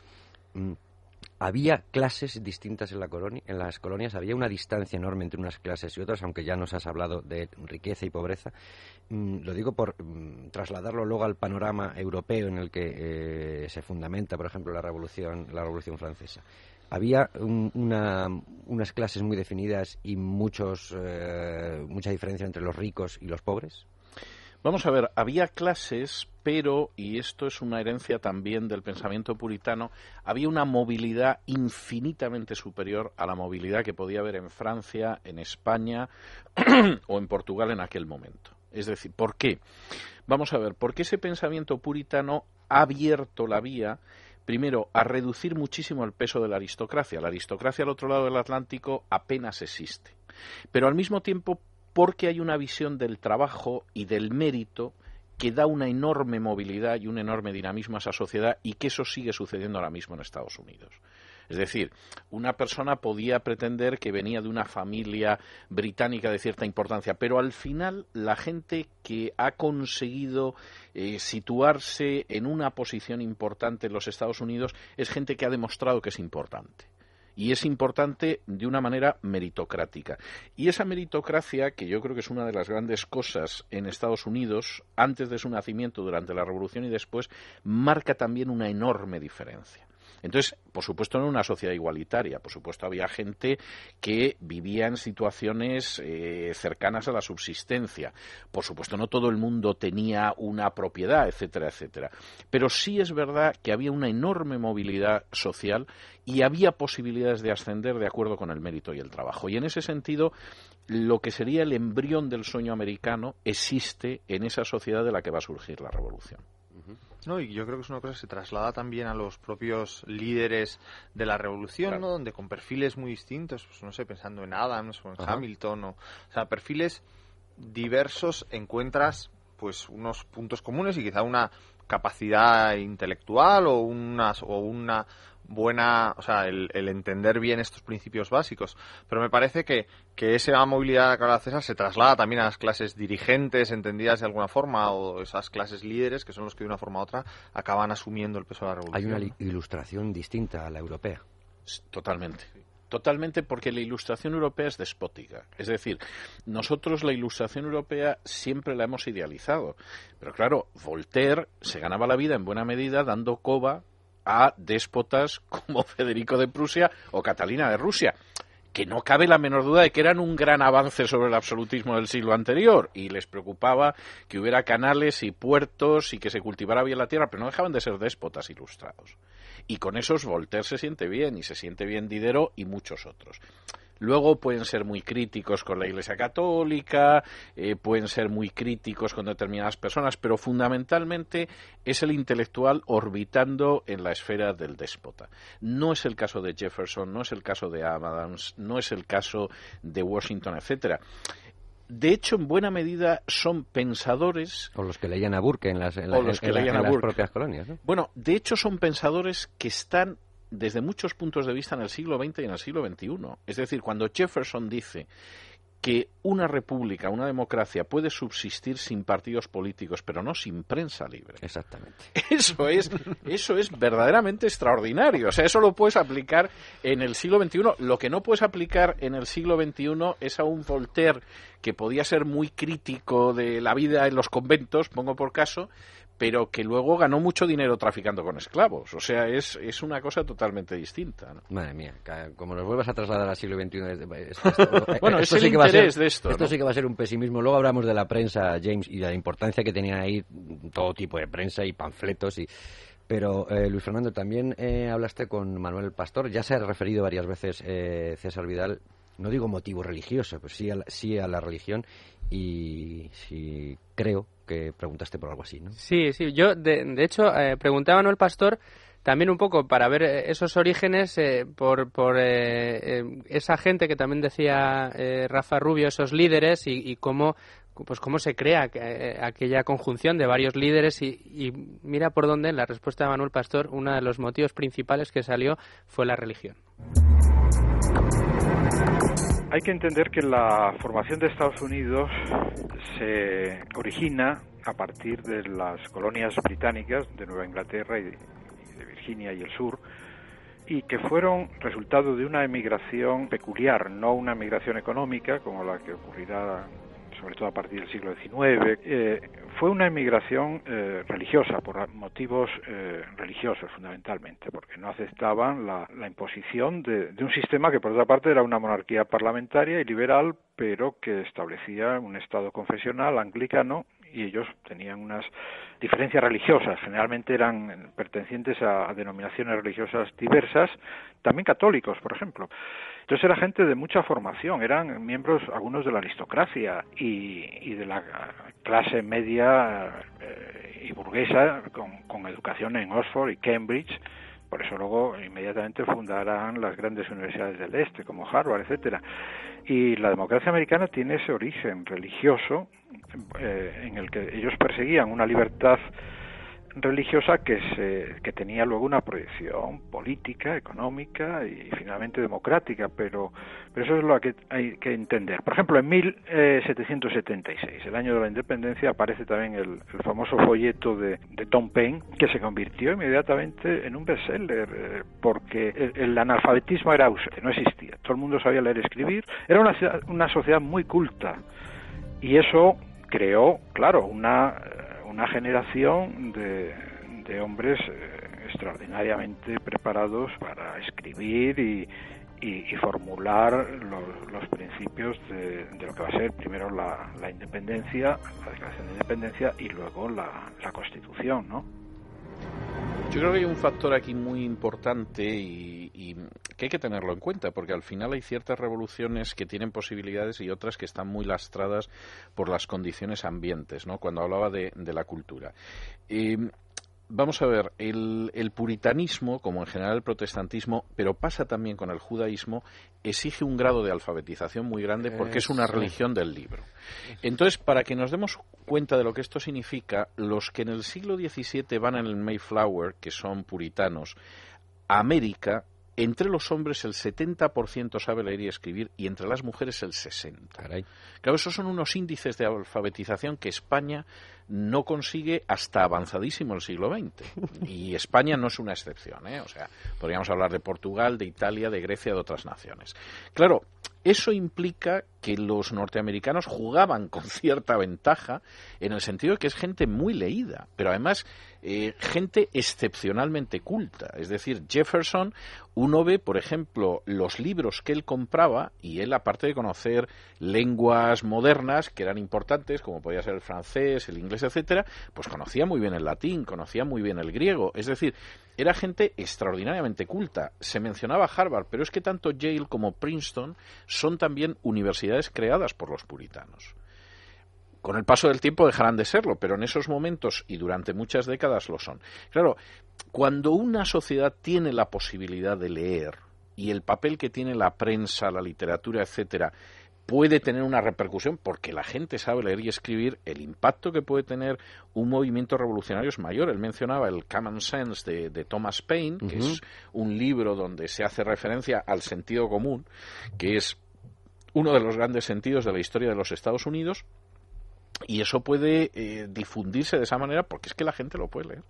¿Había clases distintas en, la colonia, en las colonias? ¿Había una distancia enorme entre unas clases y otras? Aunque ya nos has hablado de riqueza y pobreza. Mm, lo digo por mm, trasladarlo luego al panorama europeo en el que eh, se fundamenta, por ejemplo, la Revolución, la Revolución Francesa. Había un- una- unas clases muy definidas y muchos, eh, mucha diferencia entre los ricos y los pobres. Vamos a ver, había clases, pero, y esto es una herencia también del pensamiento puritano, había una movilidad infinitamente superior a la movilidad que podía haber en Francia, en España o en Portugal en aquel momento. Es decir, ¿por qué? Vamos a ver, porque ese pensamiento puritano ha abierto la vía primero, a reducir muchísimo el peso de la aristocracia. La aristocracia al otro lado del Atlántico apenas existe. Pero al mismo tiempo, porque hay una visión del trabajo y del mérito que da una enorme movilidad y un enorme dinamismo a esa sociedad y que eso sigue sucediendo ahora mismo en Estados Unidos. Es decir, una persona podía pretender que venía de una familia británica de cierta importancia, pero al final la gente que ha conseguido eh, situarse en una posición importante en los Estados Unidos es gente que ha demostrado que es importante y es importante de una manera meritocrática. Y esa meritocracia, que yo creo que es una de las grandes cosas en Estados Unidos, antes de su nacimiento, durante la Revolución y después, marca también una enorme diferencia. Entonces, por supuesto, no era una sociedad igualitaria. Por supuesto, había gente que vivía en situaciones eh, cercanas a la subsistencia. Por supuesto, no todo el mundo tenía una propiedad, etcétera, etcétera. Pero sí es verdad que había una enorme movilidad social y había posibilidades de ascender de acuerdo con el mérito y el trabajo. Y en ese sentido, lo que sería el embrión del sueño americano existe en esa sociedad de la que va a surgir la revolución. No, y yo creo que es una cosa que se traslada también a los propios líderes de la revolución, Claro. ¿no? Donde con perfiles muy distintos, pues no sé, pensando en Adams o en Ajá. Hamilton, o, o sea, perfiles diversos encuentras pues unos puntos comunes y quizá una capacidad intelectual o una, o una buena, o sea, el, el entender bien estos principios básicos. Pero me parece que, que esa movilidad que habla César se traslada también a las clases dirigentes, entendidas de alguna forma, o esas clases líderes, que son los que de una forma u otra acaban asumiendo el peso de la Hay revolución. una ¿no? li- ilustración distinta a la europea. Totalmente. Totalmente porque la ilustración europea es despótica. Es decir, nosotros la ilustración europea siempre la hemos idealizado. Pero claro, Voltaire se ganaba la vida en buena medida dando coba a déspotas como Federico de Prusia o Catalina de Rusia que no cabe la menor duda de que eran un gran avance sobre el absolutismo del siglo anterior y les preocupaba que hubiera canales y puertos y que se cultivara bien la tierra, pero no dejaban de ser déspotas ilustrados. Y con esos Voltaire se siente bien y se siente bien Diderot y muchos otros. Luego pueden ser muy críticos con la Iglesia Católica, eh, pueden ser muy críticos con determinadas personas, pero fundamentalmente es el intelectual orbitando en la esfera del déspota. No es el caso de Jefferson, no es el caso de Adams, no es el caso de Washington, etcétera de hecho, en buena medida son pensadores. O los que leían a Burke en las, propias colonias. Bueno, de hecho, son pensadores que están desde muchos puntos de vista en el siglo XX y en el siglo XXI. Es decir, cuando Jefferson dice que una república, una democracia puede subsistir sin partidos políticos, pero no sin prensa libre. Exactamente. Eso es, eso es verdaderamente extraordinario. O sea, eso lo puedes aplicar en el siglo XXI. Lo que no puedes aplicar en el siglo XXI es a un Voltaire que podía ser muy crítico de la vida en los conventos, pongo por caso, pero que luego ganó mucho dinero traficando con esclavos. O sea, es, es una cosa totalmente distinta. Madre mía, como nos vuelvas a trasladar al siglo XXI... bueno, es el interés de esto. Esto sí que va a ser un pesimismo. Luego hablamos de la prensa, James, y de la importancia que tenían ahí todo tipo de prensa y panfletos y... Pero, eh, Luis Fernando, también eh, hablaste con Manuel Pastor. Ya se ha referido varias veces eh, César Vidal, no digo motivo religioso, pues sí a la, sí a la religión. Y sí creo que preguntaste por algo así, ¿no? Sí, sí. Yo, de, de hecho, eh, preguntaba a Manuel Pastor también un poco para ver eh, esos orígenes eh, por, por esa gente que también decía Rafa Rubio, esos líderes y, cómo pues cómo se crea aquella conjunción de varios líderes y, y, mira por dónde en la respuesta de Manuel Pastor uno de los motivos principales que salió fue la religión. Hay que entender que la formación de Estados Unidos se origina a partir de las colonias británicas de Nueva Inglaterra y de Virginia y el sur, y que fueron resultado de una emigración peculiar, no una emigración económica como la que ocurrirá sobre todo a partir del siglo XIX, eh, fue una emigración eh, religiosa, por motivos eh, religiosos fundamentalmente, porque no aceptaban la, imposición de, un sistema que por otra parte era una monarquía parlamentaria y liberal, pero que establecía un Estado confesional anglicano y ellos tenían unas diferencias religiosas, generalmente eran pertenecientes a denominaciones religiosas diversas, también católicos, por ejemplo. Entonces era gente de mucha formación, eran miembros algunos de la aristocracia y, de la clase media eh, y burguesa con, educación en Oxford y Cambridge, por eso luego inmediatamente fundarán las grandes universidades del este como Harvard, etcétera. Y la democracia americana tiene ese origen religioso eh, en el que ellos perseguían una libertad religiosa que, se, que tenía luego una proyección política, económica y finalmente democrática, pero, pero eso es lo que hay que entender. Por ejemplo, en 1776, el año de la independencia, aparece también el, famoso folleto de, de, Tom Paine, que se convirtió inmediatamente en un bestseller, eh, porque el, analfabetismo era ausente, no existía, todo el mundo sabía leer y escribir, era una, una sociedad muy culta, y eso creó, claro, una una generación de, de hombres eh, extraordinariamente preparados para escribir y, y, formular los, principios de, lo que va a ser primero la, la independencia, la declaración de independencia y luego la, la constitución, ¿no? Yo creo que hay un factor aquí muy importante y, y, que hay que tenerlo en cuenta, porque al final hay ciertas revoluciones que tienen posibilidades y otras que están muy lastradas por las condiciones ambientes, ¿no? Cuando hablaba de, de la cultura. Eh, vamos a ver, el, puritanismo, como en general el protestantismo, pero pasa también con el judaísmo, exige un grado de alfabetización muy grande porque es una religión del libro. Entonces, para que nos demos cuenta de lo que esto significa, los que en el siglo XVII van en el Mayflower, que son puritanos, a América, entre los hombres el 70% sabe leer y escribir y entre las mujeres el 60%. Claro, esos son unos índices de alfabetización que España no consigue hasta avanzadísimo el siglo XX. Y España no es una excepción, ¿eh? O sea, podríamos hablar de Portugal, de Italia, de Grecia, de otras naciones. Claro, Eso implica que los norteamericanos jugaban con cierta ventaja en el sentido de que es gente muy leída, pero además eh, gente excepcionalmente culta. Es decir, Jefferson, uno ve, por ejemplo, los libros que él compraba y él, aparte de conocer lenguas modernas que eran importantes, como podía ser el francés, el inglés, etcétera, pues conocía muy bien el latín, conocía muy bien el griego. Es decir, era gente extraordinariamente culta. Se mencionaba Harvard, pero es que tanto Yale como Princeton son también universidades creadas por los puritanos. Con el paso del tiempo dejarán de serlo, pero en esos momentos y durante muchas décadas lo son. Claro, cuando una sociedad tiene la posibilidad de leer y el papel que tiene la prensa, la literatura, etcétera, puede tener una repercusión porque la gente sabe leer y escribir, el impacto que puede tener un movimiento revolucionario es mayor. Él mencionaba el Common Sense de, Thomas Paine, que es un libro donde se hace referencia al sentido común, que es uno de los grandes sentidos de la historia de los Estados Unidos, y eso puede eh, difundirse de esa manera porque es que la gente lo puede leer.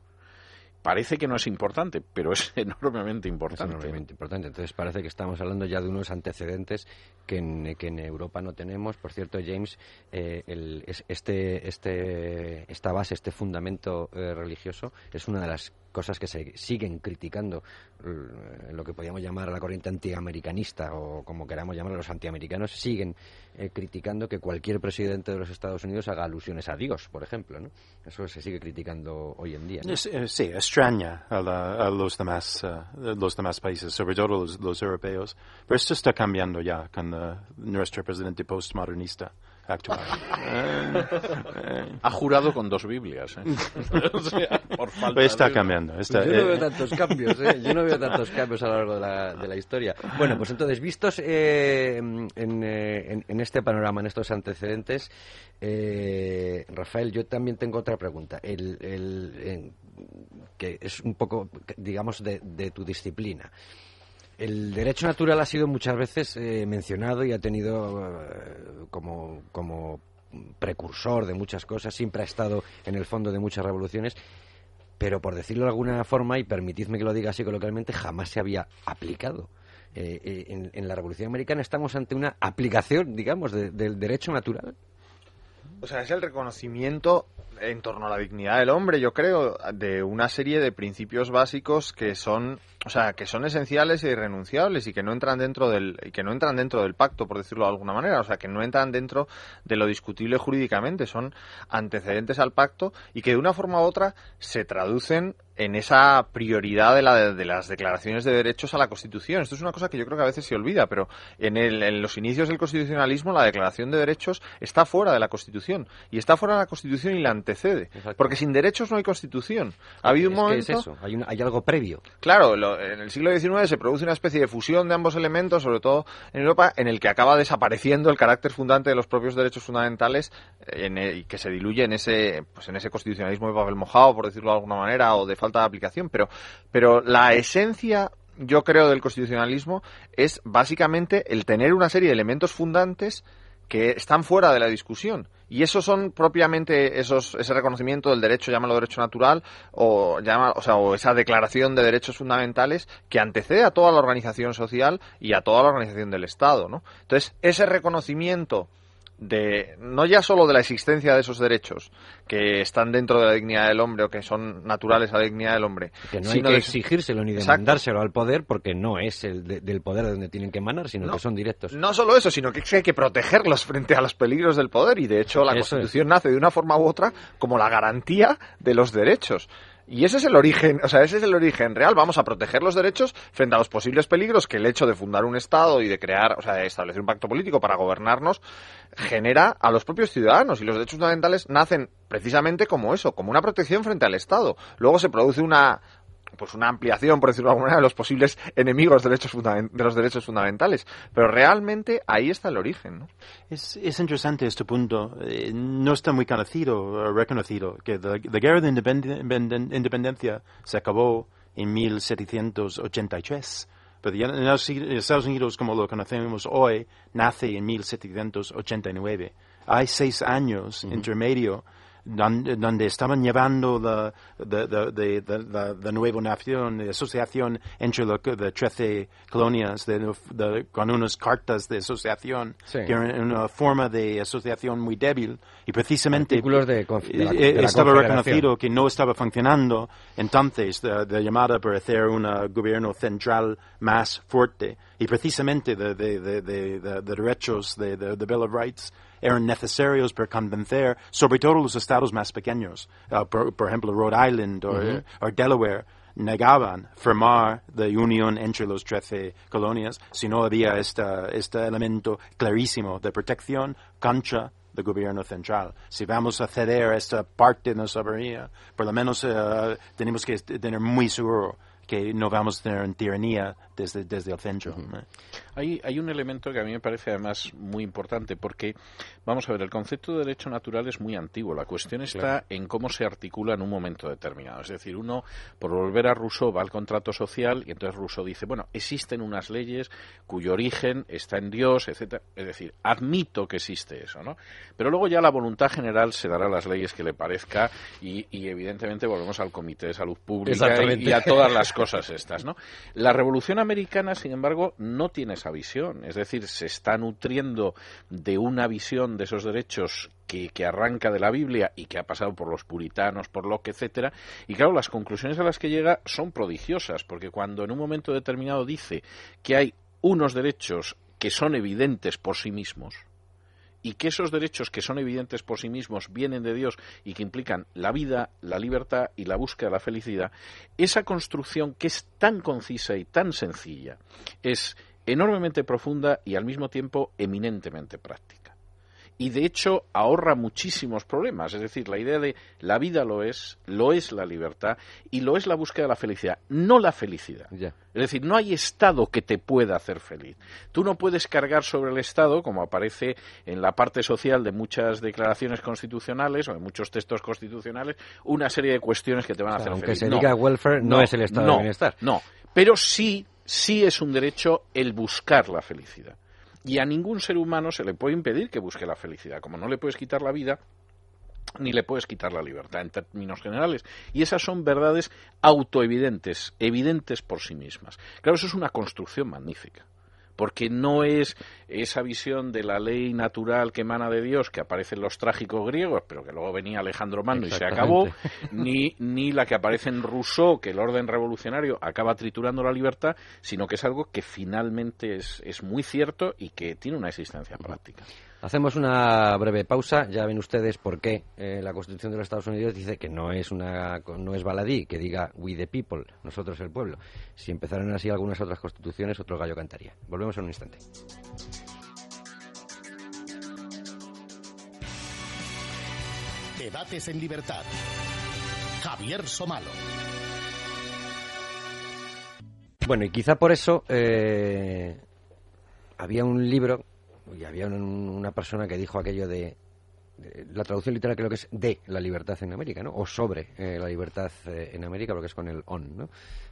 Parece que no es importante, pero es enormemente importante. Es enormemente importante. Entonces parece que estamos hablando ya de unos antecedentes que en, que en Europa no tenemos. Por cierto, James, eh, el, este, este, esta base, este fundamento eh, religioso es una de las cosas que se siguen criticando eh, lo que podríamos llamar la corriente antiamericanista o como queramos llamar los antiamericanos siguen eh, criticando que cualquier presidente de los Estados Unidos haga alusiones a Dios, por ejemplo, ¿no? Eso se sigue criticando hoy en día. Eh, sí, extraña a, los demás los demás países, sobre todo los, europeos, pero esto está cambiando ya con nuestro presidente postmodernista actual. ha jurado con dos Biblias. ¿eh? está cambiando. Está, yo no veo tantos cambios. ¿eh? Yo no veo tantos cambios a lo largo de la, de la historia. Bueno, pues entonces, vistos eh, en, en, este panorama, en estos antecedentes, Rafael, yo también tengo otra pregunta. El, el, que es un poco, digamos, de, de tu disciplina. El derecho natural ha sido muchas veces eh, mencionado y ha tenido eh, como, precursor de muchas cosas, siempre ha estado en el fondo de muchas revoluciones, pero por decirlo de alguna forma, y permitidme que lo diga así coloquialmente, jamás se había aplicado. Eh, en, la Revolución Americana estamos ante una aplicación, digamos, del derecho natural. O sea, es el reconocimiento en torno a la dignidad del hombre, yo creo, de una serie de principios básicos que son, o sea, que son esenciales e irrenunciables y que no entran dentro del que no entran dentro del pacto, por decirlo de alguna manera, o sea, que no entran dentro de lo discutible jurídicamente, son antecedentes al pacto y que de una forma u otra se traducen en esa prioridad de, la, de, las declaraciones de derechos a la Constitución. Esto es una cosa que yo creo que a veces se olvida, pero en, el, en los inicios del constitucionalismo la declaración de derechos está fuera de la Constitución. Y está fuera de la Constitución y la antecede, porque sin derechos no hay Constitución. Ha habido un momento. es eso? Hay, hay, algo previo. Claro, en el siglo XIX se produce una especie de fusión de ambos elementos, sobre todo en Europa, en el que acaba desapareciendo el carácter fundante de los propios derechos fundamentales eh, y que se diluye en ese, pues en ese constitucionalismo de papel mojado, por decirlo de alguna manera, o de falta de aplicación, pero, pero la esencia yo creo del constitucionalismo es básicamente el tener una serie de elementos fundantes que están fuera de la discusión. Y esos son propiamente esos, ese reconocimiento del derecho, llámalo derecho natural, o, llama, o, sea, o esa declaración de derechos fundamentales que antecede a toda la organización social y a toda la organización del Estado. ¿no? Entonces, ese reconocimiento de no ya solo de la existencia de esos derechos que están dentro de la dignidad del hombre o que son naturales a la dignidad del hombre. Que no hay que exigírselo ni demandárselo al poder porque no es el del poder donde tienen que emanar, sino que son directos. No solo eso, sino que hay que protegerlos frente a los peligros del poder y de hecho la Constitución nace de una forma u otra como la garantía de los derechos. Y ese es el origen, o sea, ese es el origen real. Vamos a proteger los derechos frente a los posibles peligros que el hecho de fundar un Estado y de crear, o sea, de establecer un pacto político para gobernarnos genera a los propios ciudadanos. Y los derechos fundamentales nacen precisamente como eso, como una protección frente al Estado. Luego se produce una, pues una ampliación, por decirlo de alguna manera, de los posibles enemigos de, derechos de los derechos fundamentales. Pero realmente ahí está el origen. ¿no? Es, es interesante este punto. Eh, no está muy conocido, reconocido, que la, guerra de independencia se acabó en 1783. Pero ya en Estados Unidos, como lo conocemos hoy, nace en 1789. Hay seis años intermedio donde, donde estaban llevando la, de, de, la, la nueva nación, la asociación entre las 13 colonias, con unas cartas de asociación, Sí. que eran una forma de asociación muy débil, y precisamente de la- eh, la estaba reconocido que no estaba funcionando entonces de llamada para hacer un gobierno central más fuerte y precisamente de, de, de, de- de- de derechos de, Bill of Rights eran necesarios para convencer sobre todo los estados más pequeños Uh, por, por ejemplo Rhode Island o Ujú. o Delaware negaban firmar la unión entre los 13 colonias si no había esta, este elemento clarísimo de protección contra el gobierno central. Si vamos a ceder esta parte de nuestra soberanía, por lo menos eh, tenemos que tener muy seguro que no vamos a tener tiranía desde, desde el centro. Hay, hay un elemento que a mí me parece además muy importante porque, vamos a ver, el concepto de derecho natural es muy antiguo. La cuestión está Claro. en cómo se articula en un momento determinado. Es decir, uno, por volver a Rousseau, va al contrato social y entonces Rousseau dice, bueno, existen unas leyes cuyo origen está en Dios, etcétera. Es decir, admito que existe eso, ¿no? Pero luego ya la voluntad general se dará las leyes que le parezca y, y evidentemente volvemos al Comité de Salud Pública y, y a todas las cosas estas, ¿no? La Revolución Americana, sin embargo, no tiene esa visión. Es decir, se está nutriendo de una visión de esos derechos que, que arranca de la Biblia y que ha pasado por los puritanos, por Locke, etcétera. Y claro, las conclusiones a las que llega son prodigiosas, porque cuando en un momento determinado dice que hay unos derechos que son evidentes por sí mismos, y que esos derechos que son evidentes por sí mismos vienen de Dios y que implican la vida, la libertad y la búsqueda de la felicidad, esa construcción que es tan concisa y tan sencilla es enormemente profunda y al mismo tiempo eminentemente práctica. Y de hecho ahorra muchísimos problemas. Es decir, la idea de la vida lo es, lo es la libertad y lo es la búsqueda de la felicidad, no la felicidad. Es decir, no hay Estado que te pueda hacer feliz. Tú no puedes cargar sobre el Estado, como aparece en la parte social de muchas declaraciones constitucionales o de muchos textos constitucionales, una serie de cuestiones que te van a O sea, hacer aunque feliz. se No. diga welfare, no, es el estado no, de bienestar. No, pero sí, sí es un derecho el buscar la felicidad. Y a ningún ser humano se le puede impedir que busque la felicidad. Como no le puedes quitar la vida, ni le puedes quitar la libertad en términos generales. Y esas son verdades autoevidentes, evidentes por sí mismas. Claro, eso es una construcción magnífica. Porque no es esa visión de la ley natural que emana de Dios, que aparece en los trágicos griegos, pero que luego venía Alejandro Magno y se acabó, ni, ni la que aparece en Rousseau, que el orden revolucionario acaba triturando la libertad, sino que es algo que finalmente es, es muy cierto y que tiene una existencia práctica. Hacemos una breve pausa. Ya ven ustedes por qué eh, la Constitución de los Estados Unidos dice que no es una no es baladí, que diga we the people, nosotros el pueblo. Si empezaran así algunas otras constituciones, otro gallo cantaría. Volvemos en un instante. Debates en libertad. Javier Somalo. Bueno, y quizá por eso eh, había un libro y había un- una persona que dijo aquello de, la traducción literal creo que es de la libertad en América, ¿no? O sobre eh, la libertad eh, en América, porque es con el on, ¿no?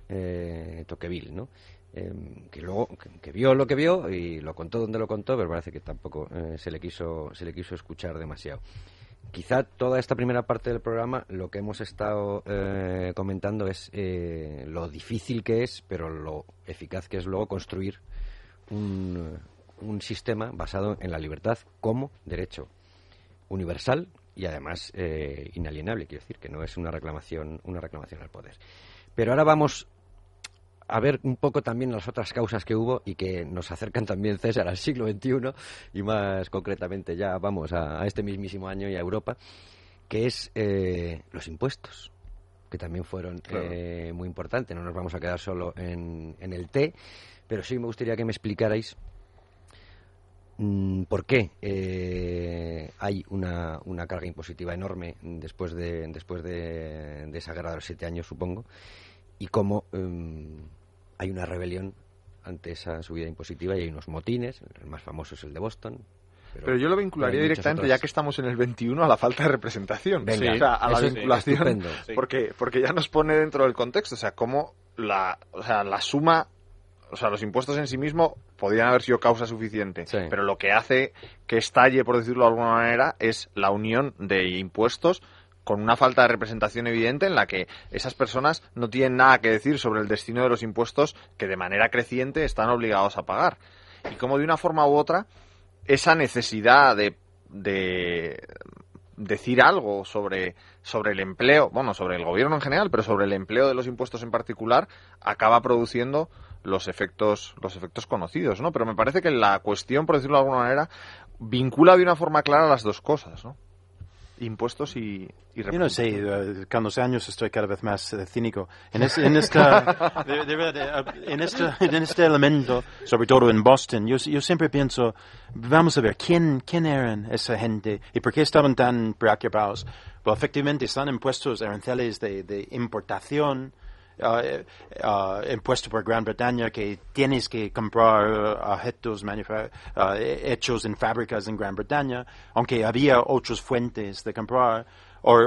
Eh, Tocqueville, ¿no? Eh, que luego que, que vio lo que vio y lo contó donde lo contó, pero parece que tampoco eh, se le quiso se le quiso escuchar demasiado. Quizá toda esta primera parte del programa lo que hemos estado comentando es lo difícil que es, pero lo eficaz que es luego construir un, un sistema basado en la libertad como derecho universal y además eh, inalienable, quiero decir que no es una reclamación una reclamación al poder. Pero ahora vamos a ver un poco también las otras causas que hubo y que nos acercan también, César, al siglo XXI y más concretamente ya vamos a, a este mismísimo año y a Europa, que es eh, los impuestos, que también fueron Claro. eh, muy importantes. No nos vamos a quedar solo en, en el té, pero sí me gustaría que me explicarais por qué eh, hay una, una carga impositiva enorme después de, después de, de esa guerra de los siete años, supongo, y cómo em, hay una rebelión ante esa subida impositiva y hay unos motines, el más famoso es el de Boston. Pero yo lo vincularía directamente, otras. ya que estamos en el 21, a la falta de representación. Venga, o sea, a la vinculación. Sí. Porque, porque ya nos pone dentro del contexto. O sea, cómo la, o sea, la suma. O sea, los impuestos en sí mismo podrían haber sido causa suficiente. Sí. Pero lo que hace que estalle, por decirlo de alguna manera, es la unión de impuestos con una falta de representación evidente en la que esas personas no tienen nada que decir sobre el destino de los impuestos que de manera creciente están obligados a pagar. Y como de una forma u otra, esa necesidad de, de decir algo sobre, sobre el empleo, bueno, sobre el gobierno en general, pero sobre el empleo de los impuestos en particular, acaba produciendo los efectos, los efectos conocidos, ¿no? Pero me parece que la cuestión, por decirlo de alguna manera, vincula de una forma clara las dos cosas, ¿no? Impuestos y, y Yo no sé, eh, con los años estoy cada vez más eh, cínico. En, es- en esta, de- de verdad, eh, en, este, en este elemento, sobre todo en Boston, yo, yo siempre pienso, vamos a ver, ¿quién, ¿quién eran esa gente y por qué estaban tan preocupados? Well, efectivamente, están impuestos aranceles de, de importación, uh, eh, uh, impuesto por Gran Bretaña que tienes que comprar uh, objetos uh, hechos en fábricas en Gran Bretaña, aunque había otras fuentes de comprar. O,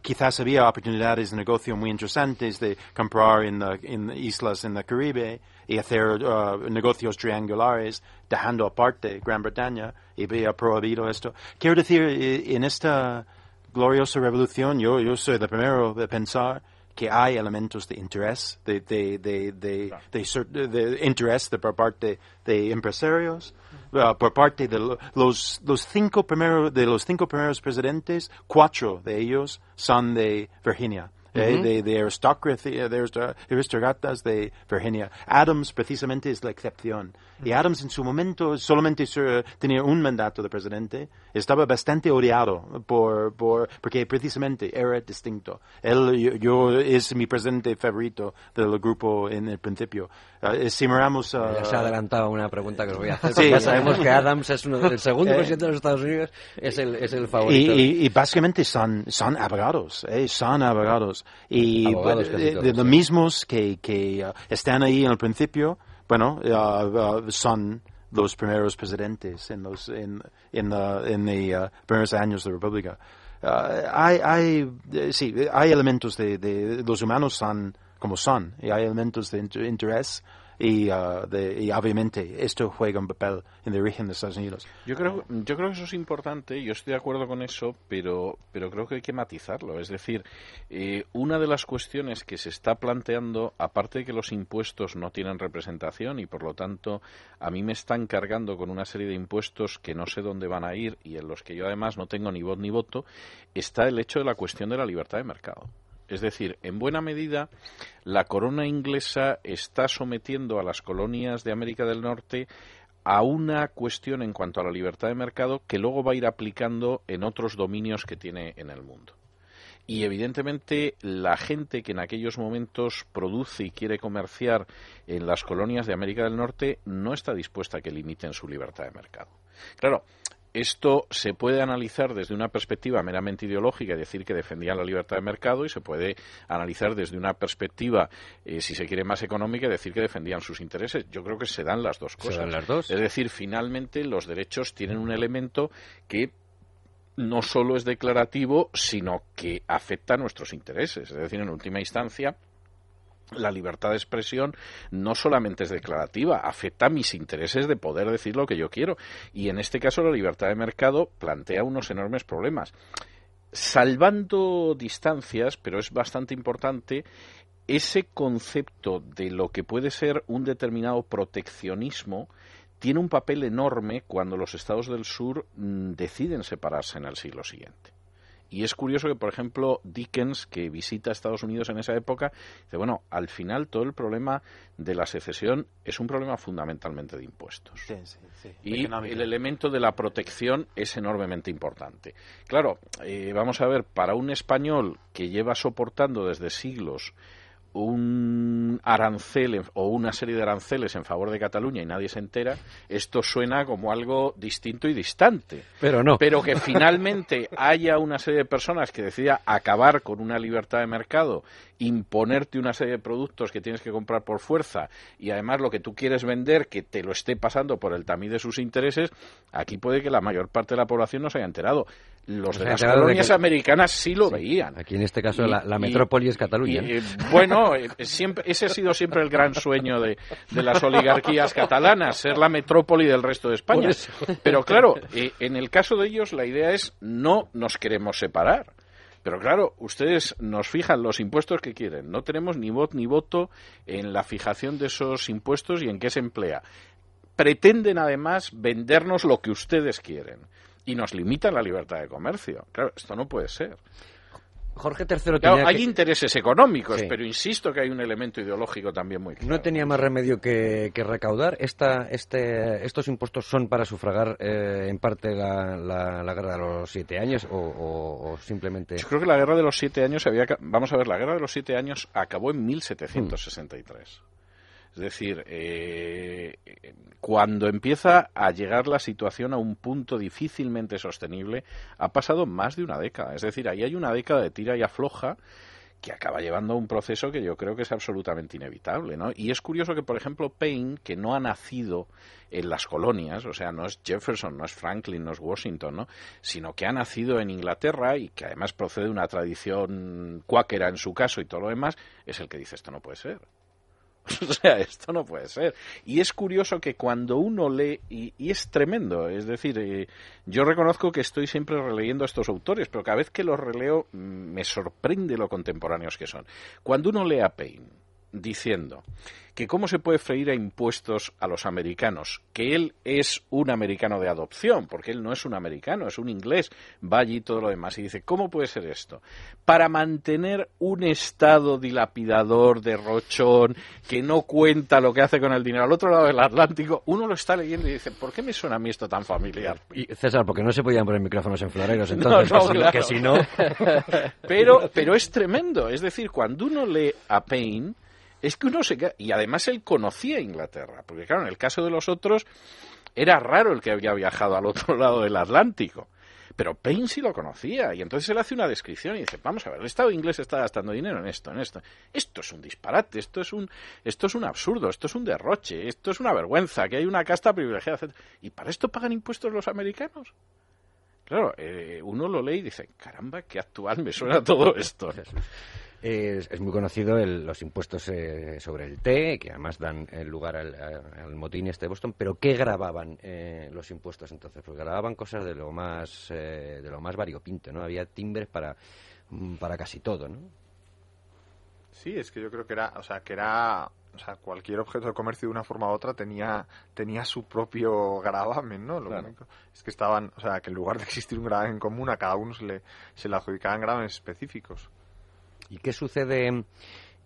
quizás había oportunidades de negocio muy interesantes de comprar en, la- en islas en el Caribe y hacer uh, negocios triangulares dejando aparte Gran Bretaña y había prohibido esto. Quiero decir, eh, en esta gloriosa revolución, yo, yo soy el primero de pensar que hay elementos de interés, de, de, de, de, de de- de interés de, por parte de empresarios, uh, por parte de lo- los, los cinco primeros, de los cinco primeros presidentes, cuatro de ellos son de Virginia. eh, Ujú. de, de aristocracia, de arist- aristócratas de Virginia. Adams precisamente es la excepción. Y Adams en su momento solamente su- tenía un mandato de presidente. Estaba bastante odiado por, por, porque precisamente era distinto. Él, yo, yo- es mi presidente favorito del grupo en el principio. Eh, si miramos a... Ya se adelantaba una pregunta que os voy a hacer. Sí. Ya sabemos que Adams es uno del segundo Eh. presidente de los Estados Unidos, es el, es el Y, favorito. y- y básicamente son, son abogados, eh, son abogados. Y Abogados eh, de, todos, de los sí. mismos que, que uh, están ahí en el principio, bueno, uh, uh, son los primeros presidentes en los en, en, uh, en los uh, primeros años de la República. Uh, hay, hay, eh, sí, hay elementos de, de los humanos son como son, y hay elementos de inter- interés y, uh, de, y obviamente esto juega un papel en el origen de Estados Unidos. Yo creo, yo creo que eso es importante, yo estoy de acuerdo con eso, pero, pero creo que hay que matizarlo. Es decir, eh, una de las cuestiones que se está planteando, aparte de que los impuestos no tienen representación y por lo tanto a mí me están cargando con una serie de impuestos que no sé dónde van a ir y en los que yo además no tengo ni voz ni voto, está el hecho de la cuestión de la libertad de mercado. Es decir, en buena medida, la corona inglesa está sometiendo a las colonias de América del Norte a una cuestión en cuanto a la libertad de mercado que luego va a ir aplicando en otros dominios que tiene en el mundo. Y evidentemente la gente que en aquellos momentos produce y quiere comerciar en las colonias de América del Norte no está dispuesta a que limiten su libertad de mercado. Claro, esto se puede analizar desde una perspectiva meramente ideológica y decir que defendían la libertad de mercado y se puede analizar desde una perspectiva, eh, si se quiere, más económica y decir que defendían sus intereses. Yo creo que se dan las dos Se cosas. dan las dos. Es decir, finalmente los derechos tienen un elemento que no solo es declarativo, sino que afecta a nuestros intereses. Es decir, en última instancia, la libertad de expresión no solamente es declarativa, afecta a mis intereses de poder decir lo que yo quiero. Y en este caso la libertad de mercado plantea unos enormes problemas. Salvando distancias, pero es bastante importante, ese concepto de lo que puede ser un determinado proteccionismo tiene un papel enorme cuando los estados del sur mm, deciden separarse en el siglo siguiente. Y es curioso que, por ejemplo, Dickens, que visita Estados Unidos en esa época, dice, bueno, al final todo el problema de la secesión es un problema fundamentalmente de impuestos. Y el elemento de la protección es enormemente importante. Claro, eh, vamos a ver, para un español que lleva soportando desde siglos un arancel o una serie de aranceles en favor de Cataluña y nadie se entera, esto suena como algo distinto y distante. Pero no. Pero que finalmente haya una serie de personas que decida acabar con una libertad de mercado, imponerte una serie de productos que tienes que comprar por fuerza y además lo que tú quieres vender que te lo esté pasando por el tamiz de sus intereses, aquí puede que la mayor parte de la población no se haya enterado. Los de las de colonias que- americanas sí lo veían. Aquí en este caso Y- la, la y- metrópoli es Cataluña. y, eh, bueno, eh, siempre, ese ha sido siempre el gran sueño de, de las oligarquías catalanas, ser la metrópoli del resto de España. Pero claro, eh, en el caso de ellos la idea es no nos queremos separar. Pero claro, ustedes nos fijan los impuestos que quieren. No tenemos ni voz ni voto en la fijación de esos impuestos y en qué se emplea. Pretenden además vendernos lo que ustedes quieren y nos limitan la libertad de comercio. Claro, esto no puede ser. Jorge III Claro, tenía hay que- intereses económicos, Sí. pero insisto que hay un elemento ideológico también muy claro. No tenía más remedio que, que recaudar. Esta, este, ¿Estos impuestos son para sufragar eh, en parte la, la- la guerra de los siete años o, o- o simplemente...? Yo creo que la guerra de los siete años había... Vamos a ver, la guerra de los siete años acabó en 1763. Es decir, eh, cuando empieza a llegar la situación a un punto difícilmente sostenible, ha pasado más de una década. Es decir, ahí hay una década de tira y afloja que acaba llevando a un proceso que yo creo que es absolutamente inevitable, ¿no? Y es curioso que, por ejemplo, Paine, que no ha nacido en las colonias, o sea, no es Jefferson, no es Franklin, no es Washington, ¿no? Sino que ha nacido en Inglaterra y que además procede de una tradición cuáquera en su caso y todo lo demás, es el que dice esto no puede ser. O sea, esto no puede ser. Y es curioso que cuando uno lee, y, es tremendo, es decir, eh, yo reconozco que estoy siempre releyendo a estos autores, pero cada vez que los releo mm, me sorprende lo contemporáneos que son. Cuando uno lee a Paine diciendo que cómo se puede freír a impuestos a los americanos, que él es un americano de adopción, porque él no es un americano, es un inglés, va allí y todo lo demás, y dice, ¿cómo puede ser esto? Para mantener un Estado dilapidador, derrochón, que no cuenta lo que hace con el dinero al otro lado del Atlántico, uno lo está leyendo y dice, ¿por qué me suena a mí esto tan familiar? Y, César, porque no se podían poner micrófonos en floreros, entonces, No, no, que, si- claro. que si no... Pero, pero es tremendo. Es decir, cuando uno lee a Paine, es que uno se. Y además él conocía Inglaterra, porque claro, en el caso de los otros, era raro el que había viajado al otro lado del Atlántico. Pero Paine sí lo conocía, y entonces él hace una descripción y dice, vamos a ver, el Estado inglés está gastando dinero en esto, en esto. Esto es un disparate, esto es un, esto es un absurdo, esto es un derroche, esto es una vergüenza, que hay una casta privilegiada. ¿Y para esto pagan impuestos los americanos? Claro, eh, uno lo lee y dice, caramba, qué actual me suena todo esto. Es, es muy conocido el- los impuestos eh, sobre el té, que además dan eh, lugar al, motín este de Boston, pero ¿qué grababan eh, los impuestos entonces? Pues grababan cosas de lo más eh, de lo más variopinto, ¿no? Había timbres para, mm, para casi todo, ¿no? Sí, es que yo creo que era, o sea, que era, o sea, cualquier objeto de comercio de una forma u otra tenía, tenía su propio gravamen, ¿no? Lo Claro. único es que estaban, o sea, que en lugar de existir un gravamen común, a cada uno se le, se le adjudicaban gravámenes específicos. ¿Y qué sucede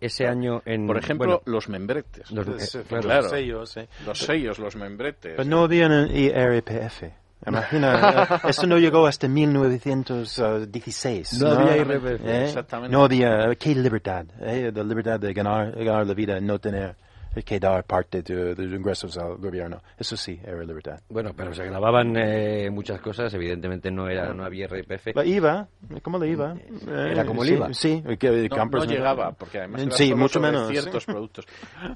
ese año en... Por ejemplo, bueno, los membretes. los- Pues, eh, eh, claro. claro. sellos, eh. Los sellos, los membretes. Pero no había un IRPF. Imagina, eh, eso no llegó hasta 1916. No había IRPF, ¿Eh? exactamente. No había, qué libertad, eh, la libertad de ganar, ganar la vida, no tener que dar parte de, de los ingresos al gobierno. Eso sí, era libertad. Bueno, pero se grababan eh, muchas cosas, evidentemente no era no había RPF. La IVA, ¿cómo la IVA? Era como el sí, IVA. Sí, que No, no llegaba, porque además era Sí, solo mucho sobre menos. ciertos productos.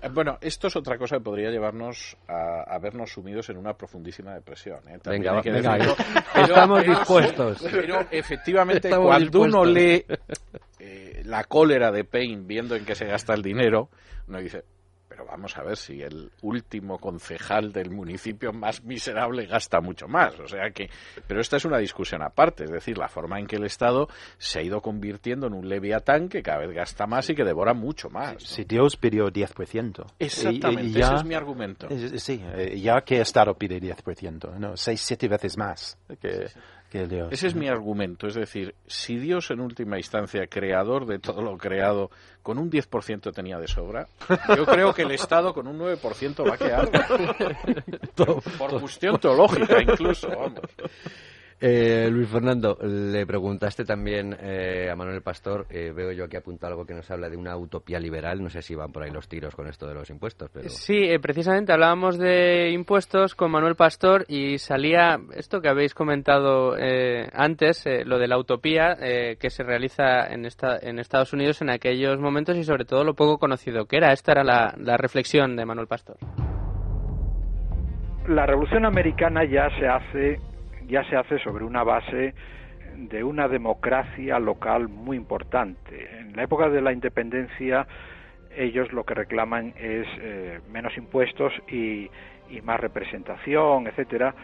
Eh, Bueno, esto es otra cosa que podría llevarnos a, a vernos sumidos en una profundísima depresión. ¿eh? Venga, hay que venga, decirlo. estamos dispuestos. Pero efectivamente, Estamos cuando uno lee dispuestos. eh, la cólera de Paine viendo en qué se gasta el dinero, uno dice, pero vamos a ver si el último concejal del municipio más miserable gasta mucho más. O sea que, pero esta es una discusión aparte, es decir, la forma en que el Estado se ha ido convirtiendo en un leviatán que cada vez gasta más y que devora mucho más. ¿no? Si Dios pidió 10%. Exactamente, y- y ya- ese es mi argumento. Sí, eh, ya que Estado pide 10%, no, 6, 7 veces más que, que Dios. Ese es mi argumento, es decir, si Dios en última instancia, creador de todo lo creado, con un 10% tenía de sobra, yo creo que el Estado con un 9% va a quedar. Por cuestión teológica incluso, vamos. Eh, Luis Fernando, le preguntaste también eh, a Manuel Pastor, eh, veo yo aquí apunta algo que nos habla de una utopía liberal, no sé si van por ahí los tiros con esto de los impuestos, pero... Sí, eh, precisamente hablábamos de impuestos con Manuel Pastor y salía esto que habéis comentado eh, antes, eh, lo de la utopía eh, que se realiza en, esta, en Estados Unidos en aquellos momentos y sobre todo lo poco conocido que era. Esta era la, la reflexión de Manuel Pastor. La Revolución Americana ya se hace ya se hace sobre una base de una democracia local muy importante. En la época de la independencia ellos lo que reclaman es eh, menos impuestos y, más representación, etcétera,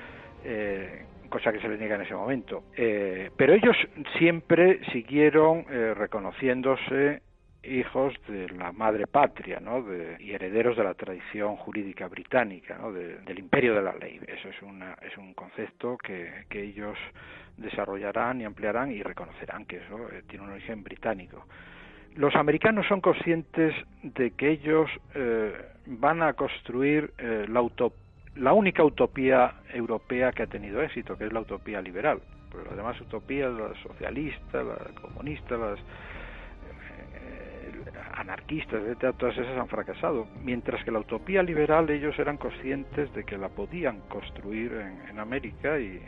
eh, cosa que se les niega en ese momento. Eh, pero ellos siempre siguieron eh, reconociéndose hijos de la madre patria ¿no? de, y herederos de la tradición jurídica británica, del imperio de la ley. Eso es, una, es un concepto que, que ellos desarrollarán y ampliarán y reconocerán que eso eh, tiene un origen británico. Los americanos son conscientes de que ellos eh, van a construir eh, la, la única utopía europea que ha tenido éxito, que es la utopía liberal. Las demás utopías, las socialistas, las comunistas, las anarquistas, etcétera, todas esas han fracasado. Mientras que la utopía liberal ellos eran conscientes de que la podían construir en, América y,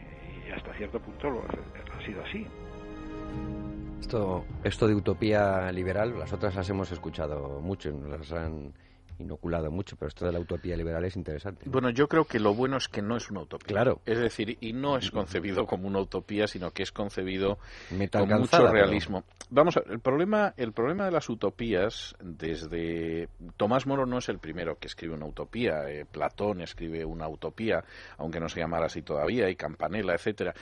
hasta cierto punto lo, ha sido así. Esto, esto de utopía liberal, las otras las hemos escuchado mucho, las han inoculado mucho, pero esto de la utopía liberal es interesante. Bueno, yo creo que lo bueno es que no es una utopía. Claro. Es decir, y no es concebido como una utopía, sino que es concebido con mucho realismo. Vamos a el problema, el problema de las utopías, desde Tomás Moro no es el primero que escribe una utopía, eh, Platón escribe una utopía, aunque no se llamara así todavía, y Campanella, etcétera.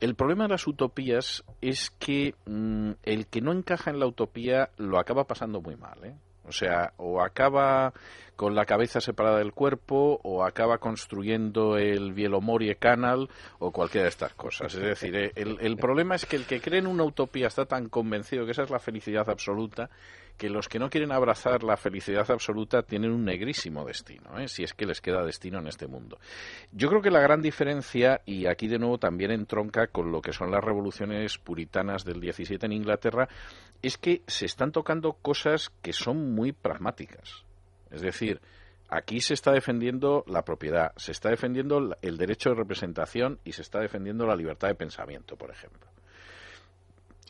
El problema de las utopías es que mm, el que no encaja en la utopía lo acaba pasando muy mal, ¿eh? O sea, o acaba con la cabeza separada del cuerpo, o acaba construyendo el Bielomorie Canal, o cualquiera de estas cosas. Es decir, eh, el, el problema es que el que cree en una utopía está tan convencido que esa es la felicidad absoluta, que los que no quieren abrazar la felicidad absoluta tienen un negrísimo destino, ¿eh? si es que les queda destino en este mundo. Yo creo que la gran diferencia, y aquí de nuevo también entronca con lo que son las revoluciones puritanas del 17 en Inglaterra, es que se están tocando cosas que son muy pragmáticas. Es decir, aquí se está defendiendo la propiedad, se está defendiendo el derecho de representación y se está defendiendo la libertad de pensamiento, por ejemplo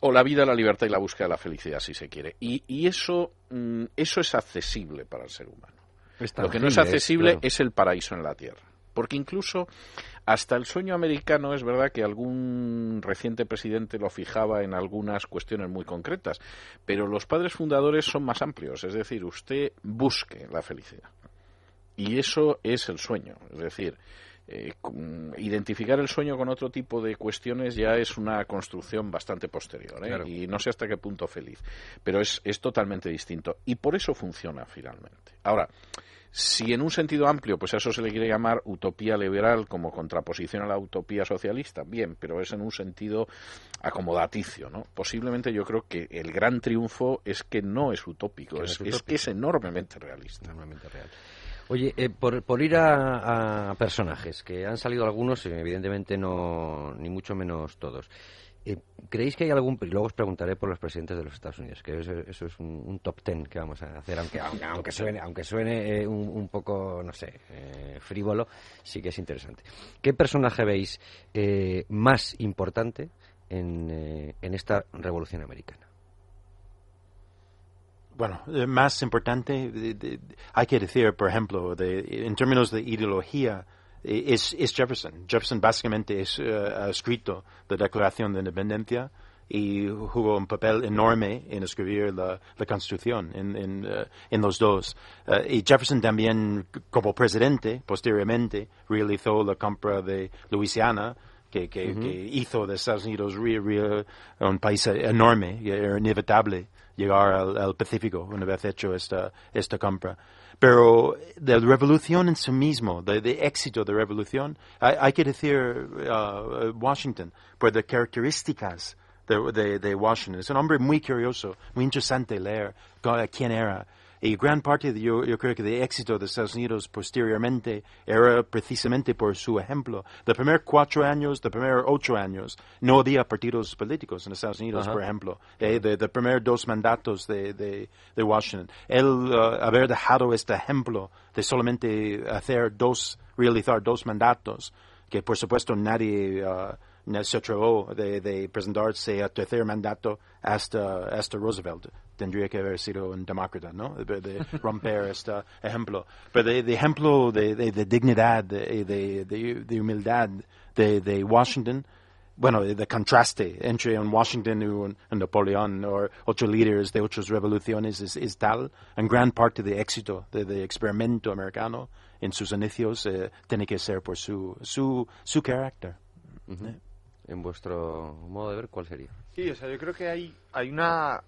o la vida, la libertad y la búsqueda de la felicidad, si se quiere. Y, eso, mm, eso es accesible para el ser humano. Lo que no es accesible es, el paraíso en la tierra. Porque incluso hasta el sueño americano es verdad que algún reciente presidente lo fijaba en algunas cuestiones muy concretas, pero los padres fundadores son más amplios, es decir, usted busque la felicidad. Y eso es el sueño, es decir, eh, identificar el sueño con otro tipo de cuestiones ya es una construcción bastante posterior ¿eh? y no sé hasta qué punto feliz, pero es, es totalmente distinto y por eso funciona finalmente. Ahora, si en un sentido amplio, pues a eso se le quiere llamar utopía liberal como contraposición a la utopía socialista, bien, pero es en un sentido acomodaticio, ¿no? Posiblemente yo creo que el gran triunfo es que no es utópico, es, es, que es enormemente realista. Enormemente real. Oye, eh, por, ir a, personajes, que han salido algunos, evidentemente no, ni mucho menos todos. Eh, ¿Creéis que hay algún, luego os preguntaré por los presidentes de los Estados Unidos, que eso, es un, top ten que vamos a hacer, aunque, aunque, suene, aunque suene eh, un, poco, no sé, frívolo, sí que es interesante. ¿Qué personaje veis más importante en esta revolución americana? Bueno, eh, más importante, hay que decir, por ejemplo, de, en términos de ideología, eh, es, es Jefferson. Jefferson básicamente es, uh, ha escrito la Declaración de Independencia y jugó un papel enorme en escribir la, la Constitución en, en, uh, en los dos. Uh, y Jefferson también, como presidente, posteriormente, realizó la compra de Luisiana, que, que, -huh. que hizo de Estados Unidos un país enorme, era inevitable llegar al, Pacífico una vez hecho esta, esta compra. Pero de la revolución en sí mismo, de, éxito de revolución, hay, que decir uh, Washington, por las características de, de, Washington. Es un hombre muy curioso, muy interesante leer quién era. Y gran parte, de, yo, yo, creo que del éxito de Estados Unidos posteriormente era precisamente por su ejemplo. De primeros cuatro años, de primeros ocho años, no había partidos políticos en Estados Unidos, por ejemplo. Eh, de, de primeros dos mandatos de, de, de Washington. Él uh, haber dejado este ejemplo de solamente hacer dos, realizar dos mandatos, que por supuesto nadie... Uh, se atrevió de, de, presentarse a tercer mandato hasta, hasta Roosevelt tendría que haber sido un demócrata, ¿no? De, romper este ejemplo. Pero de, ejemplo de, dignidad de, humildad de, Washington, bueno, de contraste entre un Washington y un, Napoleón o otros líderes de otras revoluciones es, tal, en gran parte de éxito del experimento americano en sus inicios eh, tiene que ser por su, su, su carácter. En vuestro modo de ver, ¿cuál sería? Sí, o sea, yo creo que hay, hay una...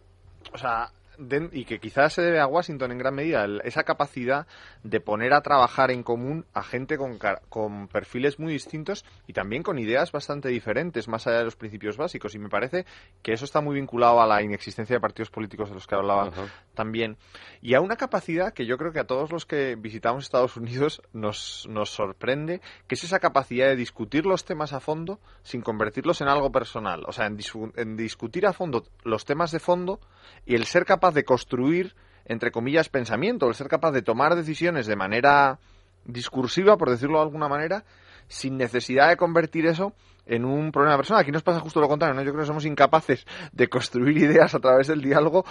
O sea, den- y que quizás se debe a Washington en gran medida, el- esa capacidad de poner a trabajar en común a gente con, con perfiles muy distintos y también con ideas bastante diferentes, más allá de los principios básicos. Y me parece que eso está muy vinculado a la inexistencia de partidos políticos de los que hablaba Ajá. también. Y a una capacidad que yo creo que a todos los que visitamos Estados Unidos nos, nos sorprende, que es esa capacidad de discutir los temas a fondo sin convertirlos en algo personal. O sea, en, en discutir a fondo los temas de fondo y el ser capaz de construir, entre comillas, pensamiento, el ser capaz de tomar decisiones de manera discursiva, por decirlo de alguna manera, sin necesidad de convertir eso en un problema personal. Aquí nos pasa justo lo contrario, ¿no? Yo creo que somos incapaces de construir ideas a través del diálogo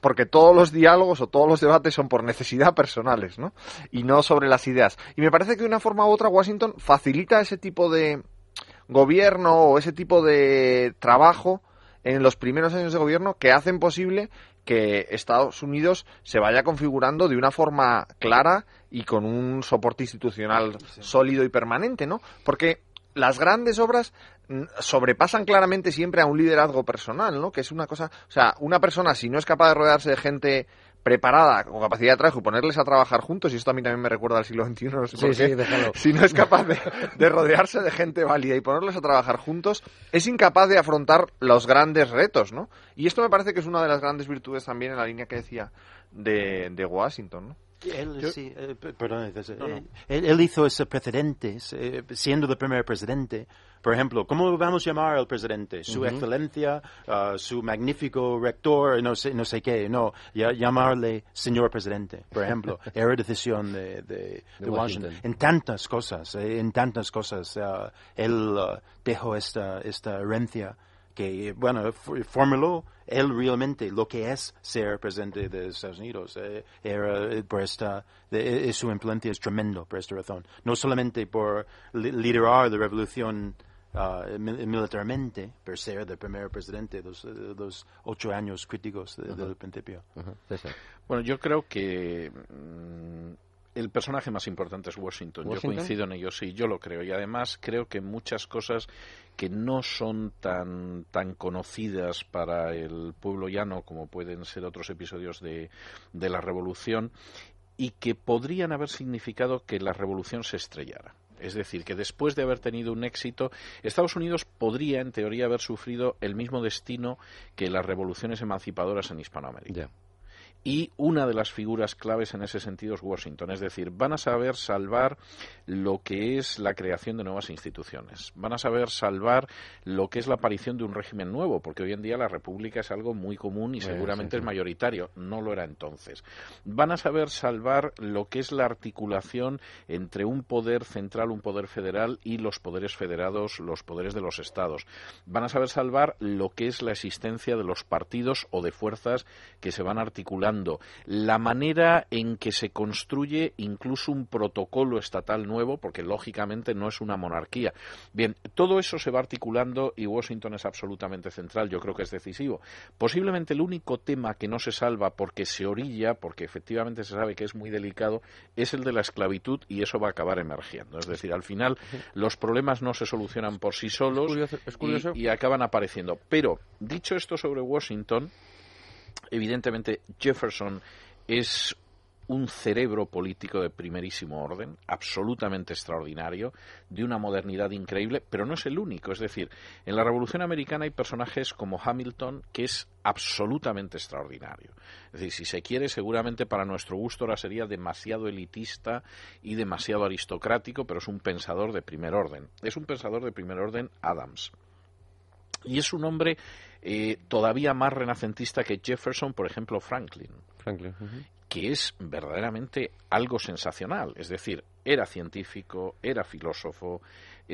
porque todos los diálogos o todos los debates son por necesidad personales, ¿no? Y no sobre las ideas. Y me parece que de una forma u otra Washington facilita ese tipo de gobierno o ese tipo de trabajo en los primeros años de gobierno que hacen posible que Estados Unidos se vaya configurando de una forma clara y con un soporte institucional sólido y permanente, ¿no? Porque las grandes obras mm, sobrepasan claramente siempre a un liderazgo personal, ¿no? Que es una cosa, o sea, una persona si no es capaz de rodearse de gente preparada, con capacidad de trabajo y ponerles a trabajar juntos, y esto a mí también me recuerda al siglo XXI, no sé por Sí, qué, sí, déjalo. si no es capaz de, de rodearse de gente válida y ponerlos a trabajar juntos, es incapaz de afrontar los grandes retos, ¿no? Y esto me parece que es una de las grandes virtudes también en la línea que decía de, de Washington, ¿no? Él, Yo- sí, eh, perdón, No, no. eh, Él, él hizo ese precedente, eh, siendo el primer presidente. Por ejemplo, ¿cómo vamos a llamar al presidente? Su excelencia, ah, su magnífico rector, no sé, no sé qué. No, ya- llamarle señor presidente, por ejemplo. Era decisión de, de- de Washington. Washington. En tantas cosas, eh, en tantas cosas, ah, él ah, dejó esta, esta herencia que, bueno, formuló él realmente lo que es ser presidente de Estados Unidos. eh, era eh, por esta, de- eh, su influencia es tremendo por esta razón. No solamente por li- liderar la revolución mil- militarmente, por ser el primer presidente de los, los ocho años críticos de- del principio. Ajá. César. Bueno, yo creo que mm, el personaje más importante es Washington. ¿Washington? Yo coincido en ello, sí, yo lo creo. Y además creo que muchas cosas que no son tan, tan conocidas para el pueblo llano como pueden ser otros episodios de, de la Revolución y que podrían haber significado que la Revolución se estrellara. Es decir, que después de haber tenido un éxito, Estados Unidos podría, en teoría, haber sufrido el mismo destino que las revoluciones emancipadoras en Hispanoamérica. Y una de las figuras claves en ese sentido es Washington. Es decir, van a saber salvar lo que es la creación de nuevas instituciones. Van a saber salvar lo que es la aparición de un régimen nuevo, porque hoy en día la República es algo muy común y seguramente sí, sí. es mayoritario. No lo era entonces. Van a saber salvar lo que es la articulación entre un poder central, un poder federal y los poderes federados, los poderes de los estados. Van a saber salvar lo que es la existencia de los partidos o de fuerzas que se van la manera en que se construye incluso un protocolo estatal nuevo, porque lógicamente no es una monarquía. Bien, todo eso se va articulando y Washington es absolutamente central, yo creo que es decisivo. Posiblemente el único tema que no se salva porque se orilla, porque efectivamente se sabe que es muy delicado, es el de la esclavitud y eso va a acabar emergiendo. Es decir, al final los problemas no se solucionan por sí solos Es curioso- es curioso. y- y acaban apareciendo. Pero, dicho esto sobre Washington, evidentemente Jefferson es un cerebro político de primerísimo orden, absolutamente extraordinario, de una modernidad increíble, pero no es el único. Es decir, en la Revolución Americana hay personajes como Hamilton, que es absolutamente extraordinario. Es decir, si se quiere, seguramente para nuestro gusto ahora sería demasiado elitista y demasiado aristocrático, pero es un pensador de primer orden. Es un pensador de primer orden Adams. Y es un hombre eh, todavía más renacentista que Jefferson, por ejemplo, Franklin Franklin. que es verdaderamente algo sensacional. Es decir, era científico, era filósofo,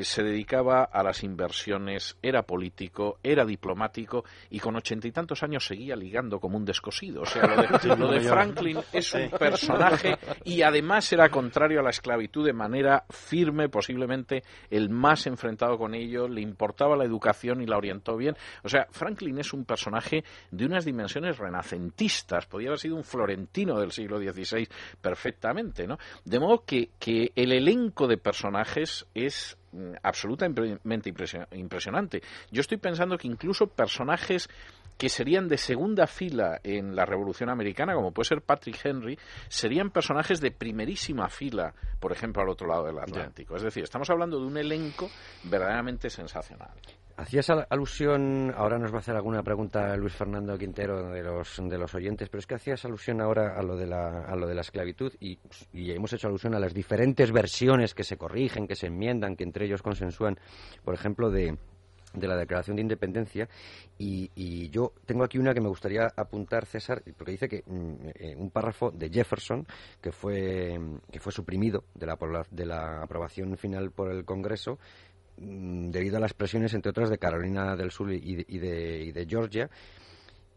se dedicaba a las inversiones, era político, era diplomático y con ochenta y tantos años seguía ligando como un descosido. O sea, lo de, lo de Franklin es un personaje y además era contrario a la esclavitud de manera firme, posiblemente el más enfrentado con ello, le importaba la educación y la orientó bien. O sea, Franklin es un personaje de unas dimensiones renacentistas, podía haber sido un florentino del siglo XVI perfectamente, ¿no? De modo que, que el elenco de personajes es absolutamente impresio- impresionante. Yo estoy pensando que incluso personajes que serían de segunda fila en la Revolución Americana, como puede ser Patrick Henry, serían personajes de primerísima fila, por ejemplo, al otro lado del Atlántico. Es decir, estamos hablando de un elenco verdaderamente sensacional. Hacías al- alusión, ahora nos va a hacer alguna pregunta Luis Fernando Quintero de los, de los oyentes, pero es que hacías alusión ahora a lo de la, a lo de la esclavitud y, y hemos hecho alusión a las diferentes versiones que se corrigen, que se enmiendan, que entre ellos consensúan, por ejemplo, de, de la Declaración de Independencia. Y, y yo tengo aquí una que me gustaría apuntar, César, porque dice que mm, eh, un párrafo de Jefferson, que fue, que fue suprimido de la, de la aprobación final por el Congreso, debido a las presiones, entre otras, de Carolina del Sur y de, y de- y de Georgia,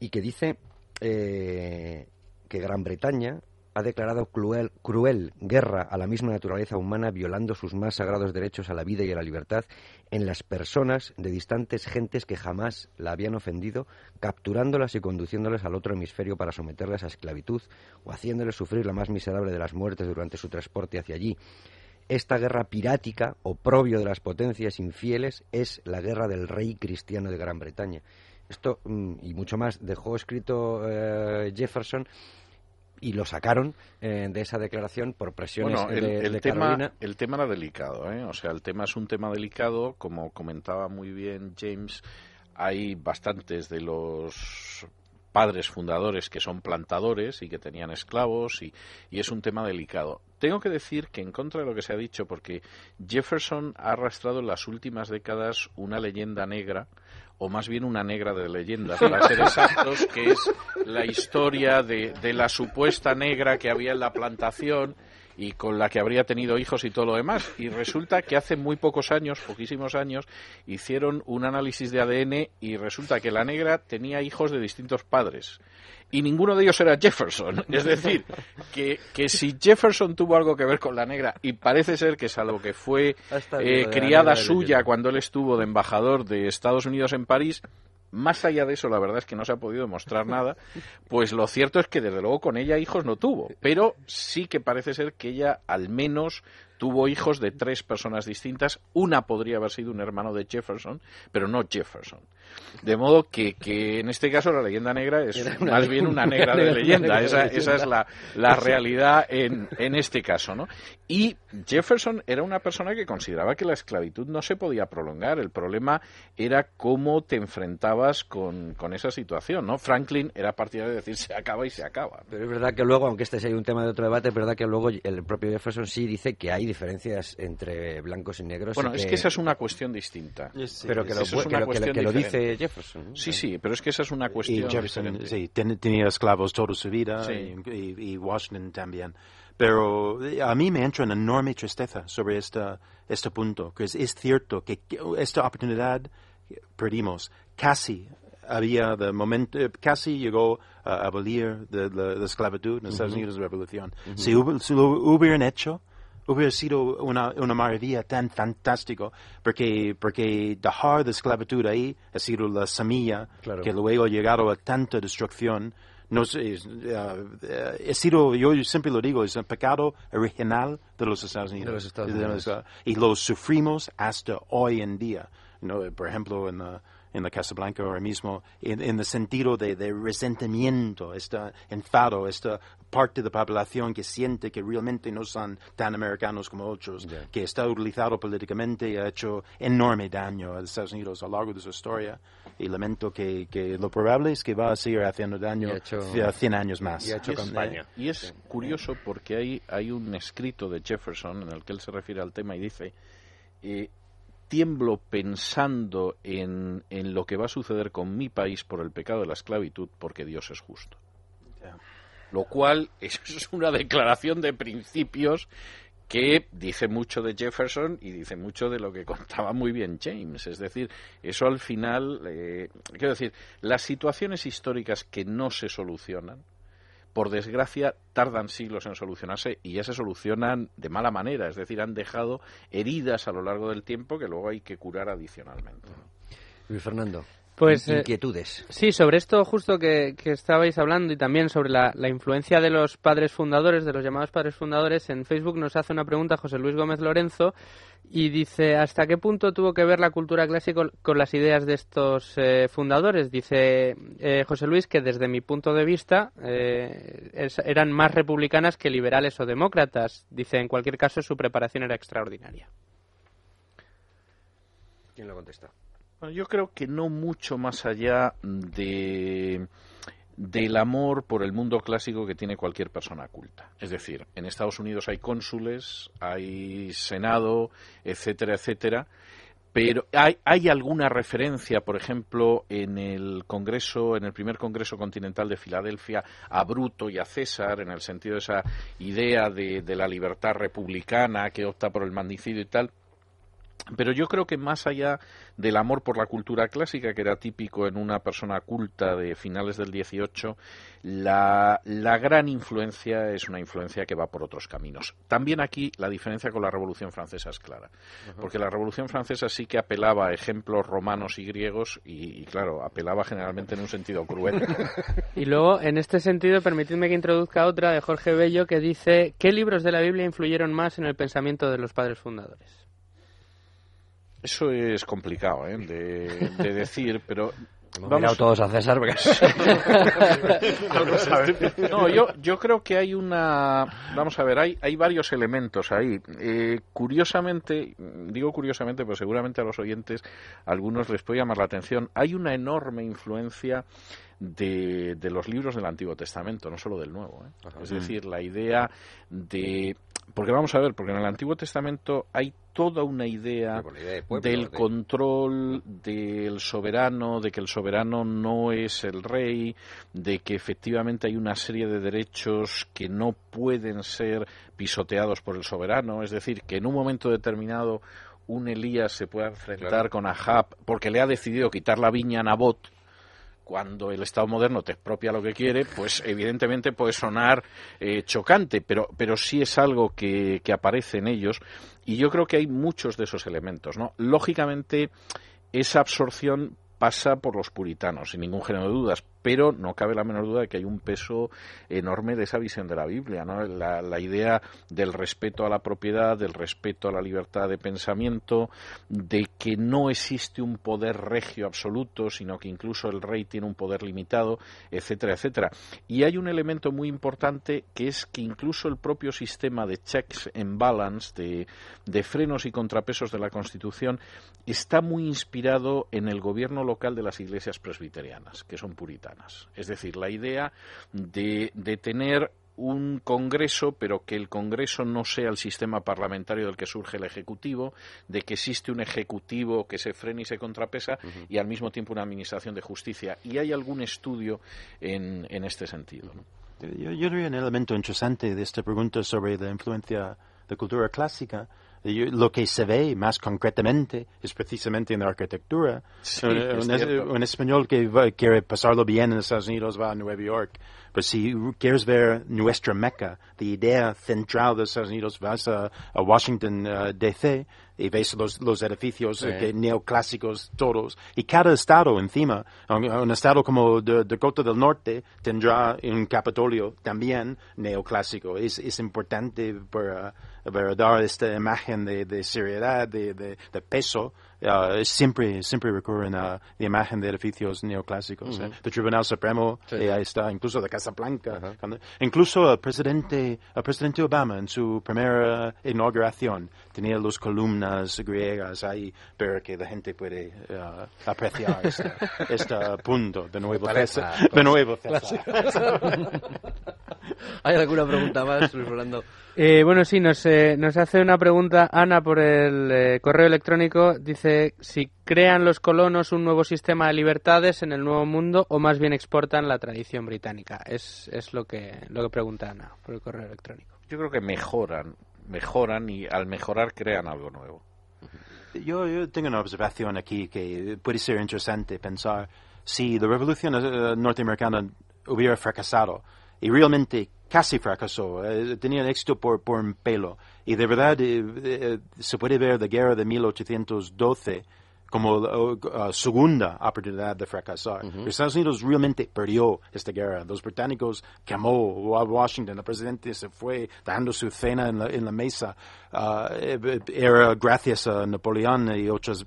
y que dice eh, que Gran Bretaña ha declarado cruel, cruel guerra a la misma naturaleza humana, violando sus más sagrados derechos a la vida y a la libertad en las personas de distantes gentes que jamás la habían ofendido, capturándolas y conduciéndolas al otro hemisferio para someterlas a esclavitud o haciéndoles sufrir la más miserable de las muertes durante su transporte hacia allí. Esta guerra pirática, oprobio de las potencias infieles, es la guerra del rey cristiano de Gran Bretaña. Esto mm, y mucho más dejó escrito eh, Jefferson y lo sacaron eh, de esa declaración por presiones Bueno, el, de, el de tema, Carolina. el tema era delicado, ¿eh? O sea, el tema es un tema delicado, como comentaba muy bien James, hay bastantes de los padres fundadores que son plantadores y que tenían esclavos y, y es un tema delicado. Tengo que decir que en contra de lo que se ha dicho, porque Jefferson ha arrastrado en las últimas décadas una leyenda negra, o más bien una negra de leyenda, para ser exactos, que es la historia de, de la supuesta negra que había en la plantación y con la que habría tenido hijos y todo lo demás. Y resulta que hace muy pocos años, poquísimos años, hicieron un análisis de ADN y resulta que la negra tenía hijos de distintos padres. Y ninguno de ellos era Jefferson. Es decir, que, que si Jefferson tuvo algo que ver con la negra, y parece ser que salvo que fue eh, criada suya cuando él estuvo de embajador de Estados Unidos en París, más allá de eso, la verdad es que no se ha podido demostrar nada. Pues lo cierto es que desde luego con ella hijos no tuvo, pero sí que parece ser que ella al menos tuvo hijos de tres personas distintas. Una podría haber sido un hermano de Jefferson, pero no Jefferson. De modo que, que en este caso la leyenda negra es una- más bien una negra de leyenda. Esa, esa es la, la realidad en, en este caso, ¿no? Y Jefferson era una persona que consideraba que la esclavitud no se podía prolongar. El problema era cómo te enfrentabas con, con esa situación, ¿no? Franklin era partidario de decir se acaba y se acaba. Pero es verdad que luego, aunque este sea un tema de otro debate, es verdad que luego el propio Jefferson sí dice que hay diferencias entre blancos y negros. y Bueno, es que esa es una cuestión distinta. Pero que lo, Eso es que una lo- que lo- cuestión que lo dice Jefferson. ¿no? Sí, sí, pero es que esa es una Y cuestión Jefferson, diferente. sí, ten- tenía esclavos toda su vida Sí. y, y- y Washington también. Pero eh, a mí me entra una enorme tristeza sobre esta, este punto, que es, es cierto que esta oportunidad perdimos. Casi había de momento, eh, casi llegó a abolir de, la la esclavitud en Estados Unidos de la revolución. Si, hubo- si lo hubieran hecho, hubiera sido una, una maravilla tan fantástico, porque, porque dejar de esclavitud ahí ha sido la semilla Claro. que luego ha llegado a tanta destrucción. No sé, es, eh, eh, sido, yo siempre lo digo, es un pecado original de los Estados Unidos. Los Estados y lo sufrimos hasta hoy en día. ¿no? Por ejemplo, en la, en la Casa Blanca ahora mismo, en, en el sentido de, de resentimiento, este enfado, esta parte de la población que siente que realmente no son tan americanos como otros, que está utilizado políticamente y ha hecho enorme daño a los Estados Unidos a lo largo de su historia. Y lamento que, que lo probable es que va a seguir haciendo daño c- 100 años más. y ha hecho Y es- campaña. Y es curioso porque hay, hay un escrito de Jefferson en el que él se refiere al tema y dice, eh, tiemblo pensando en, en lo que va a suceder con mi país por el pecado de la esclavitud porque Dios es justo. Lo cual es una declaración de principios que dice mucho de Jefferson y dice mucho de lo que contaba muy bien James. Es decir, eso al final, eh, quiero decir, las situaciones históricas que no se solucionan, por desgracia, tardan siglos en solucionarse y ya se solucionan de mala manera, es decir, han dejado heridas a lo largo del tiempo que luego hay que curar adicionalmente. Luis Fernando. Pues, eh, inquietudes. Sí, sobre esto justo que, que estabais hablando y también sobre la, la, influencia de los padres fundadores, de los llamados padres fundadores, en Facebook nos hace una pregunta José Luis Gómez Lorenzo y dice, ¿hasta qué punto tuvo que ver la cultura clásica con las ideas de estos eh, fundadores? Dice eh, José Luis que desde mi punto de vista eh, es, eran más republicanas que liberales o demócratas. Dice, en cualquier caso, su preparación era extraordinaria. ¿Quién lo contesta? Bueno, yo creo que no mucho más allá de del amor por el mundo clásico que tiene cualquier persona culta. Es decir, en Estados Unidos hay cónsules, hay Senado, etcétera, etcétera, pero hay, hay, alguna referencia, por ejemplo, en el Congreso, en el primer Congreso Continental de Filadelfia, a Bruto y a César, en el sentido de esa idea de, de la libertad republicana que opta por el magnicidio y tal. Pero yo creo que más allá del amor por la cultura clásica, que era típico en una persona culta de finales del 18, la, la, gran influencia es una influencia que va por otros caminos. También aquí la diferencia con la Revolución Francesa es clara, uh -huh. porque la Revolución Francesa sí que apelaba a ejemplos romanos y griegos y, y claro, apelaba generalmente en un sentido cruel. y luego, en este sentido, permitidme que introduzca otra de Jorge Bello que dice, ¿qué libros de la Biblia influyeron más en el pensamiento de los padres fundadores? Eso es complicado ¿eh? de, de decir, pero Hemos Vamos. mirado todos a César. Porque... no, yo, yo creo que hay una. Vamos a ver, hay, hay varios elementos ahí. Eh, curiosamente, digo curiosamente, pero seguramente a los oyentes algunos les puede llamar la atención. Hay una enorme influencia de, de los libros del Antiguo Testamento, no solo del Nuevo. ¿eh? Es decir, la idea de. Porque vamos a ver, porque en el Antiguo Testamento hay toda una idea, idea de pueblo, del de... control del soberano, de que el soberano no es el rey, de que efectivamente hay una serie de derechos que no pueden ser pisoteados por el soberano, es decir, que en un momento determinado un Elías se pueda enfrentar Claro. con Ahab porque le ha decidido quitar la viña a Nabot cuando el Estado moderno te expropia lo que quiere, pues evidentemente puede sonar eh, chocante, pero, pero sí es algo que, que aparece en ellos y yo creo que hay muchos de esos elementos. ¿no? Lógicamente, esa absorción pasa por los puritanos, sin ningún género de dudas, pero no cabe la menor duda de que hay un peso enorme de esa visión de la Biblia, ¿no? la, idea del respeto a la propiedad, del respeto a la libertad de pensamiento, de que no existe un poder regio absoluto, sino que incluso el rey tiene un poder limitado, etcétera, etcétera. Y hay un elemento muy importante que es que incluso el propio sistema de checks and balance, de frenos y contrapesos de la Constitución, está muy inspirado en el gobierno local de las iglesias presbiterianas, que son puritanas. Es decir, la idea de, de tener un Congreso, pero que el Congreso no sea el sistema parlamentario del que surge el Ejecutivo, de que existe un Ejecutivo que se frena y se contrapesa y al mismo tiempo una Administración de Justicia. Y hay algún estudio en, en este sentido. ¿no? Yo, yo diría un elemento interesante de esta pregunta sobre la influencia de cultura clásica. Lo que se ve más concretamente es precisamente en la arquitectura. Sí, un, es un español que va- quiere pasarlo bien en Estados Unidos va a Nueva York. Pero si quieres ver nuestra meca, la idea central de Estados Unidos, vas a, a Washington uh, D.C. y ves los, los edificios Sí. eh, que neoclásicos todos. Y cada estado encima, un, un estado como de- Dakota del Norte tendrá un Capitolio también neoclásico. Es, es importante para, para dar esta imagen de, de seriedad, de, de, de peso. Uh, siempre, siempre recurren a la imagen de edificios neoclásicos. eh. El Tribunal Supremo, Sí. eh, ahí está, incluso la Casa Blanca. Ajá. Cuando- incluso el presidente, el presidente Obama en su primera inauguración tenía las columnas griegas ahí para que la gente puede uh, apreciar este, este punto de nuevo. César. De nuevo, César. ¿Hay alguna pregunta más, Luis Rolando? Eh, bueno, sí, nos, eh, nos hace una pregunta Ana por el eh, correo electrónico. Dice si crean los colonos un nuevo sistema de libertades en el Nuevo Mundo o más bien exportan la tradición británica. Es, es lo, que, lo que pregunta Ana por el correo electrónico. Yo creo que mejoran, mejoran y al mejorar crean algo nuevo. Yo, yo tengo una observación aquí que puede ser interesante pensar si la revolución eh, norteamericana hubiera fracasado y realmente casi fracasó, eh, tenía éxito por, por un pelo y de verdad eh, eh, se puede ver la guerra de 1812 como la segunda oportunidad de fracasar. Estados Unidos realmente perdió esta guerra. Los británicos quemó a Washington, el presidente se fue dando su cena en la, en la mesa. Ah, eh, era gracias a Napoleón y otros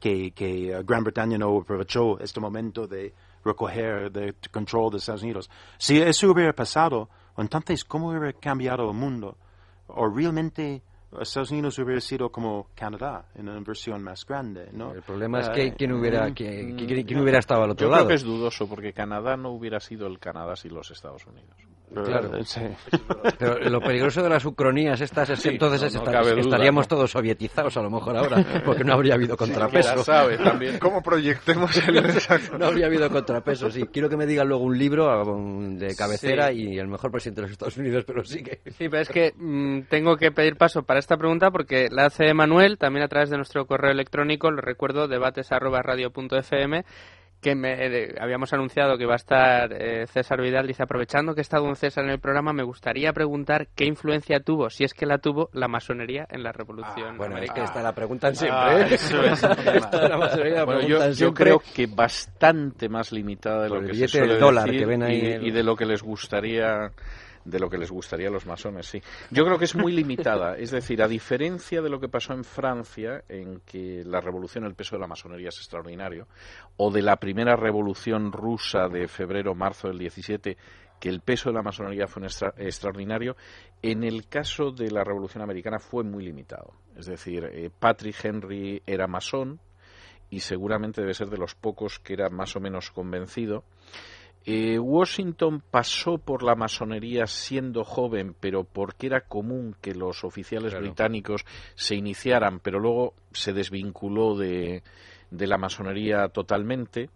que, que Gran Bretaña no aprovechó este momento de recoger el control de Estados Unidos. Si eso hubiera pasado, entonces, ¿cómo hubiera cambiado el mundo? ¿O realmente Estados Unidos hubiera sido como Canadá en una versión más grande, ¿no? El problema es que eh, quién hubiera, mm, quién, mm, quién hubiera estado al otro Yo lado. creo que es dudoso porque Canadá no hubiera sido el Canadá sin los Estados Unidos. Claro. Sí. Pero lo peligroso de las ucronías estas es que Sí, entonces no- es no estar- cabe duda, estaríamos ¿no? todos sovietizados a lo mejor ahora, porque no habría habido contrapeso. Sabe también. ¿Cómo proyectemos el No habría habido contrapeso, sí. Quiero que me digan luego un libro de cabecera y el mejor presidente de los Estados Unidos, pero sí que... Sí, pero es que mm, tengo que pedir paso para esta pregunta porque la hace Manuel, también a través de nuestro correo electrónico, lo recuerdo, debates.radio.fm, que me, eh, habíamos anunciado que va a estar eh, César Vidal. Dice, aprovechando que está don César en el programa, me gustaría preguntar qué influencia tuvo, si es que la tuvo, la masonería en la revolución Bueno, es americana. que esta la preguntan siempre, Ah, ¿eh? eso es un tema. Esta de la masonería la Bueno, yo, preguntan yo siempre. creo que bastante más limitada de Por lo el que billete se suele del dólar decir que ven ahí y, el- y de lo que les gustaría de lo que les gustaría a los masones, sí. Yo creo que es muy limitada, es decir, a diferencia de lo que pasó en Francia, en que la revolución, el peso de la masonería es extraordinario, o de la primera revolución rusa de febrero-marzo del 17, que el peso de la masonería fue un extra- extraordinario, en el caso de la revolución americana fue muy limitado. Es decir, eh, Patrick Henry era masón, y seguramente debe ser de los pocos que era más o menos convencido. Eh, Washington pasó por la masonería siendo joven, pero porque era común que los oficiales Claro. británicos se iniciaran, pero luego se desvinculó de, de la masonería totalmente.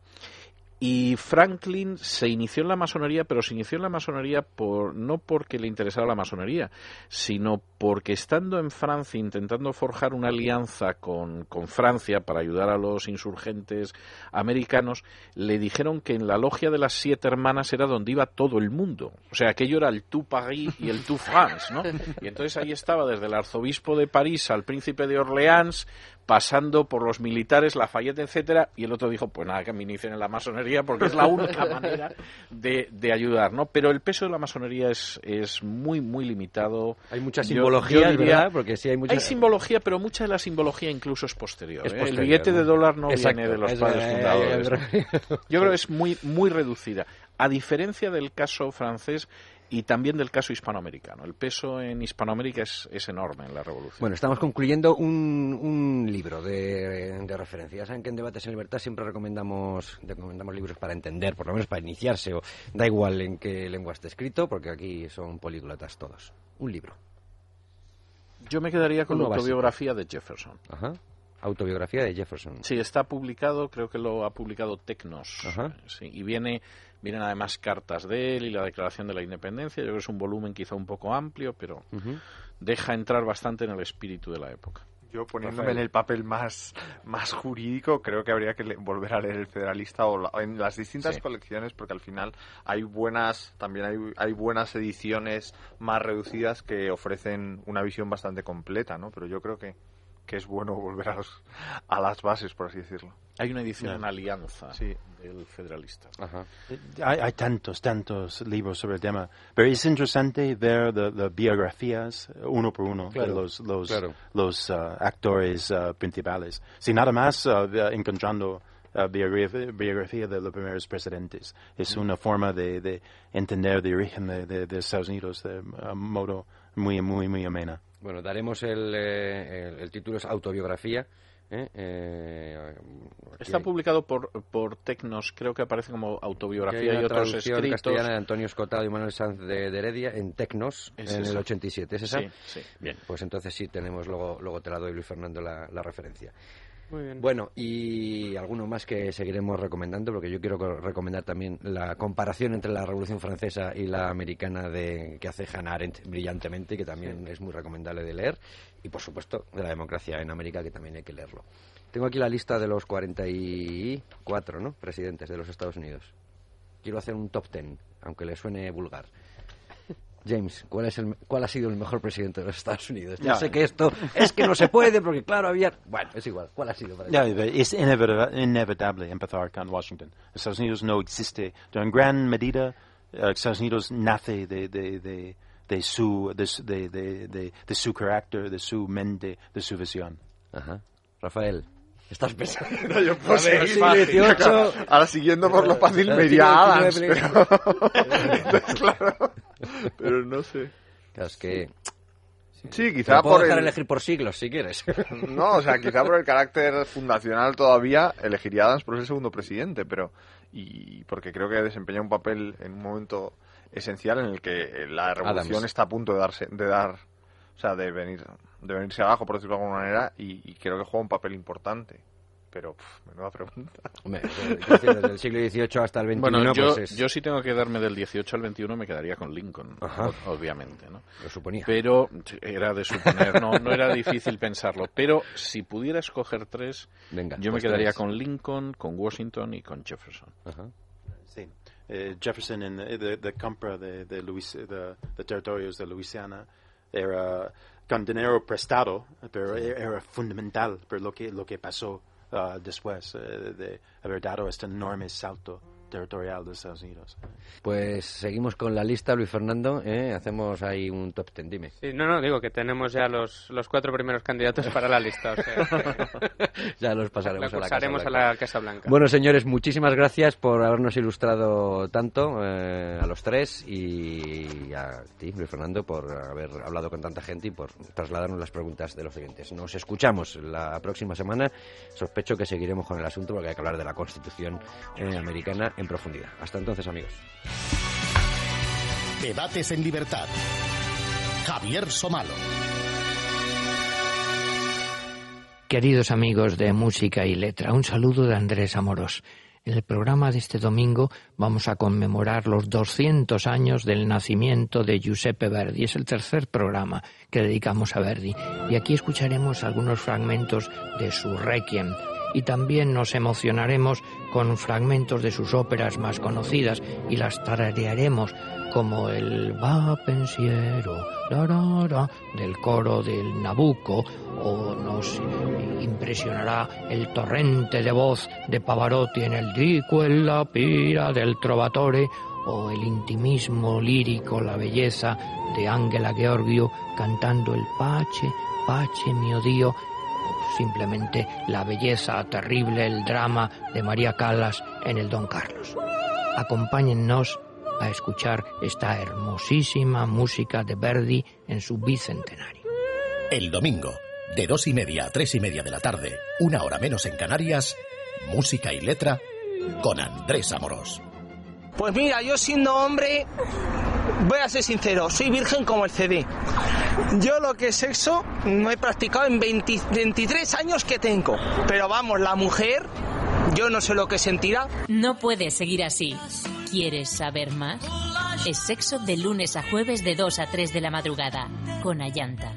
Y Franklin se inició en la masonería, pero se inició en la masonería por, no porque le interesara la masonería, sino porque estando en Francia intentando forjar una alianza con, con Francia para ayudar a los insurgentes americanos, le dijeron que en la logia de las siete hermanas era donde iba todo el mundo. O sea, aquello era el Tout Paris y el Tout France, ¿no? Y entonces ahí estaba desde el arzobispo de París al príncipe de Orleans, pasando por los militares, Lafayette, etcétera, y el otro dijo, pues nada, que me inicien en la masonería porque es la única manera de, de ayudar, ¿no? Pero el peso de la masonería es, es muy, muy limitado. Hay mucha Yo- simbología, yo diría- ¿verdad? Porque sí hay mucha... Hay simbología, pero mucha de la simbología incluso es posterior. Es ¿eh? posterior, el billete ¿no? de dólar no Exacto, viene de los es padres verdad, fundadores. Yo creo que es muy, muy reducida. A diferencia del caso francés y también del caso hispanoamericano. El peso en Hispanoamérica es, es enorme en la revolución. Bueno, estamos concluyendo un, un libro de, de referencia. Ya saben que en Debates en Libertad siempre recomendamos, recomendamos libros para entender, por lo menos para iniciarse, o da igual en qué lengua esté escrito, porque aquí son políglotas todos. Un libro. Yo me quedaría con Uno la básico. autobiografía de Jefferson. Ajá. Autobiografía de Jefferson. Sí, está publicado, creo que lo ha publicado Tecnos. Ajá. Sí, y viene, vienen además cartas de él y la Declaración de la Independencia. Yo creo que es un volumen quizá un poco amplio, pero deja entrar bastante en el espíritu de la época. Yo poniéndome Rafael. en el papel más, más jurídico, creo que habría que le- volver a leer el Federalista o la- en las distintas Sí. colecciones, porque al final hay buenas, también hay, hay buenas ediciones más reducidas que ofrecen una visión bastante completa, ¿no? Pero yo creo que, que es bueno volver a, los- a las bases, por así decirlo. Hay una edición en alianza Sí. del Federalista. Ajá. Hay, hay tantos, tantos libros sobre el tema, pero es interesante ver de biografías eh, uno por uno Claro, de los, los, claro. los ah, actores ah, principales. Sin nada más, encontrando biografía, biografía de los primeros presidentes. Es una forma de, de entender el origen de, de- de Estados Unidos de modo muy, muy, muy amena. Bueno, daremos el, eh, el, el título es Autobiografía. ¿Eh? Eh, Está publicado por, por Tecnos, creo que aparece como autobiografía y otros escritos. castellana de Antonio Escotado y Manuel Sanz de, de Heredia en Tecnos Es en esa. el 87. ¿Es esa? Sí, sí. Bien, pues entonces sí tenemos, luego, luego te la doy Luis Fernando la, la referencia. Muy bien. Bueno, y alguno más que seguiremos recomendando, porque yo quiero co- recomendar también la comparación entre la Revolución Francesa y la americana de, que hace Hannah Arendt brillantemente, que también es muy recomendable de leer, y por supuesto de la democracia en América, que también hay que leerlo. Tengo aquí la lista de los 44 ¿no? presidentes de los Estados Unidos. Quiero hacer un top ten, aunque le suene vulgar. James, ¿cuál, es el, ¿cuál ha sido el mejor presidente de los Estados Unidos? Ya Ya. sé que esto es que no se puede porque, claro, había... Bueno, es igual. ¿Cuál ha sido para? Ya, es inevitable, inevitable empezar con Washington. Estados Unidos no existe, en gran medida, eh, Estados Unidos nace de, de, de, de su, de, su- de, de, de, de su carácter, de su mente, de su visión. Ajá. Rafael, estás pensando... No, yo puedo A ver, fácil. XVIII. Ahora siguiendo por lo fácil me iría a Adams, pero... Entonces, claro, pero no sé. Claro, es que... Sí, quizá puedo por dejar el... elegir por siglos, si quieres. No, o sea, quizá por el carácter fundacional todavía elegiría a Adams por ser el segundo presidente, pero y porque creo que desempeña un papel en un momento esencial en el que la revolución Adams. está a punto de darse, de dar, o sea, de venir, de venirse abajo, por decirlo de alguna manera, y, y creo que juega un papel importante. Pero, pff, menuda pregunta. Hombre, desde el siglo XVIII hasta el XXI, Bueno, yo, pues es... yo si tengo que darme del 18 al 21 me quedaría con Lincoln, Ajá. obviamente, ¿no? Lo suponía. Pero era de suponer, no, no era difícil pensarlo. Pero si pudiera escoger tres, Venga, yo me pues quedaría tres. con Lincoln, con Washington y con Jefferson. Ajá. Eh, Jefferson en de, de compra de, de, Luis, de, de territorios de Luisiana era con dinero prestado, pero era fundamental por lo que, lo que pasó ah, después eh, de haber dado este enorme salto territorial de Estados Unidos. Pues seguimos con la lista, Luis Fernando. ¿eh? Hacemos ahí un top ten, dime. Sí, no, no, digo que tenemos ya los, los cuatro primeros candidatos para la lista. O sea, que ya los la pasaremos a la Casa cursaremos a Blanca. la Casa Blanca. Bueno, señores, muchísimas gracias por habernos ilustrado tanto eh, a los tres y a ti, Luis Fernando, por haber hablado con tanta gente y por trasladarnos las preguntas de los oyentes. Nos escuchamos la próxima semana. Sospecho que seguiremos con el asunto porque hay que hablar de la Constitución eh, americana en profundidad. Hasta entonces, amigos. Debates en libertad. Javier Somalo. Queridos amigos de Música y Letra, un saludo de Andrés Amorós. En el programa de este domingo vamos a conmemorar los 200 años del nacimiento de Giuseppe Verdi. Es el tercer programa que dedicamos a Verdi. Y aquí escucharemos algunos fragmentos de su Requiem. Y también nos emocionaremos con fragmentos de sus óperas más conocidas y las tararearemos como el Va pensiero del coro del Nabucco o nos impresionará el torrente de voz de Pavarotti en el Dico e la pira del Trovatore o el intimismo lírico, la belleza de Ángela Georgiou cantando el Pace, Pace mio Dio simplemente la belleza terrible, el drama de María Callas en el Don Carlos. Acompáñennos a escuchar esta hermosísima música de Verdi en su bicentenario. El domingo, de dos y media a tres y media de la tarde, una hora menos en Canarias, música y letra con Andrés Amorós. Pues mira, yo siendo hombre, voy a ser sincero, soy virgen como el CD. Yo lo que es sexo no he practicado en 20 23 años que tengo. Pero vamos, la mujer, yo no sé lo que sentirá. No puedes seguir así. ¿Quieres saber más? Es sexo de lunes a jueves de 2 a 3 de la madrugada con Ayanta.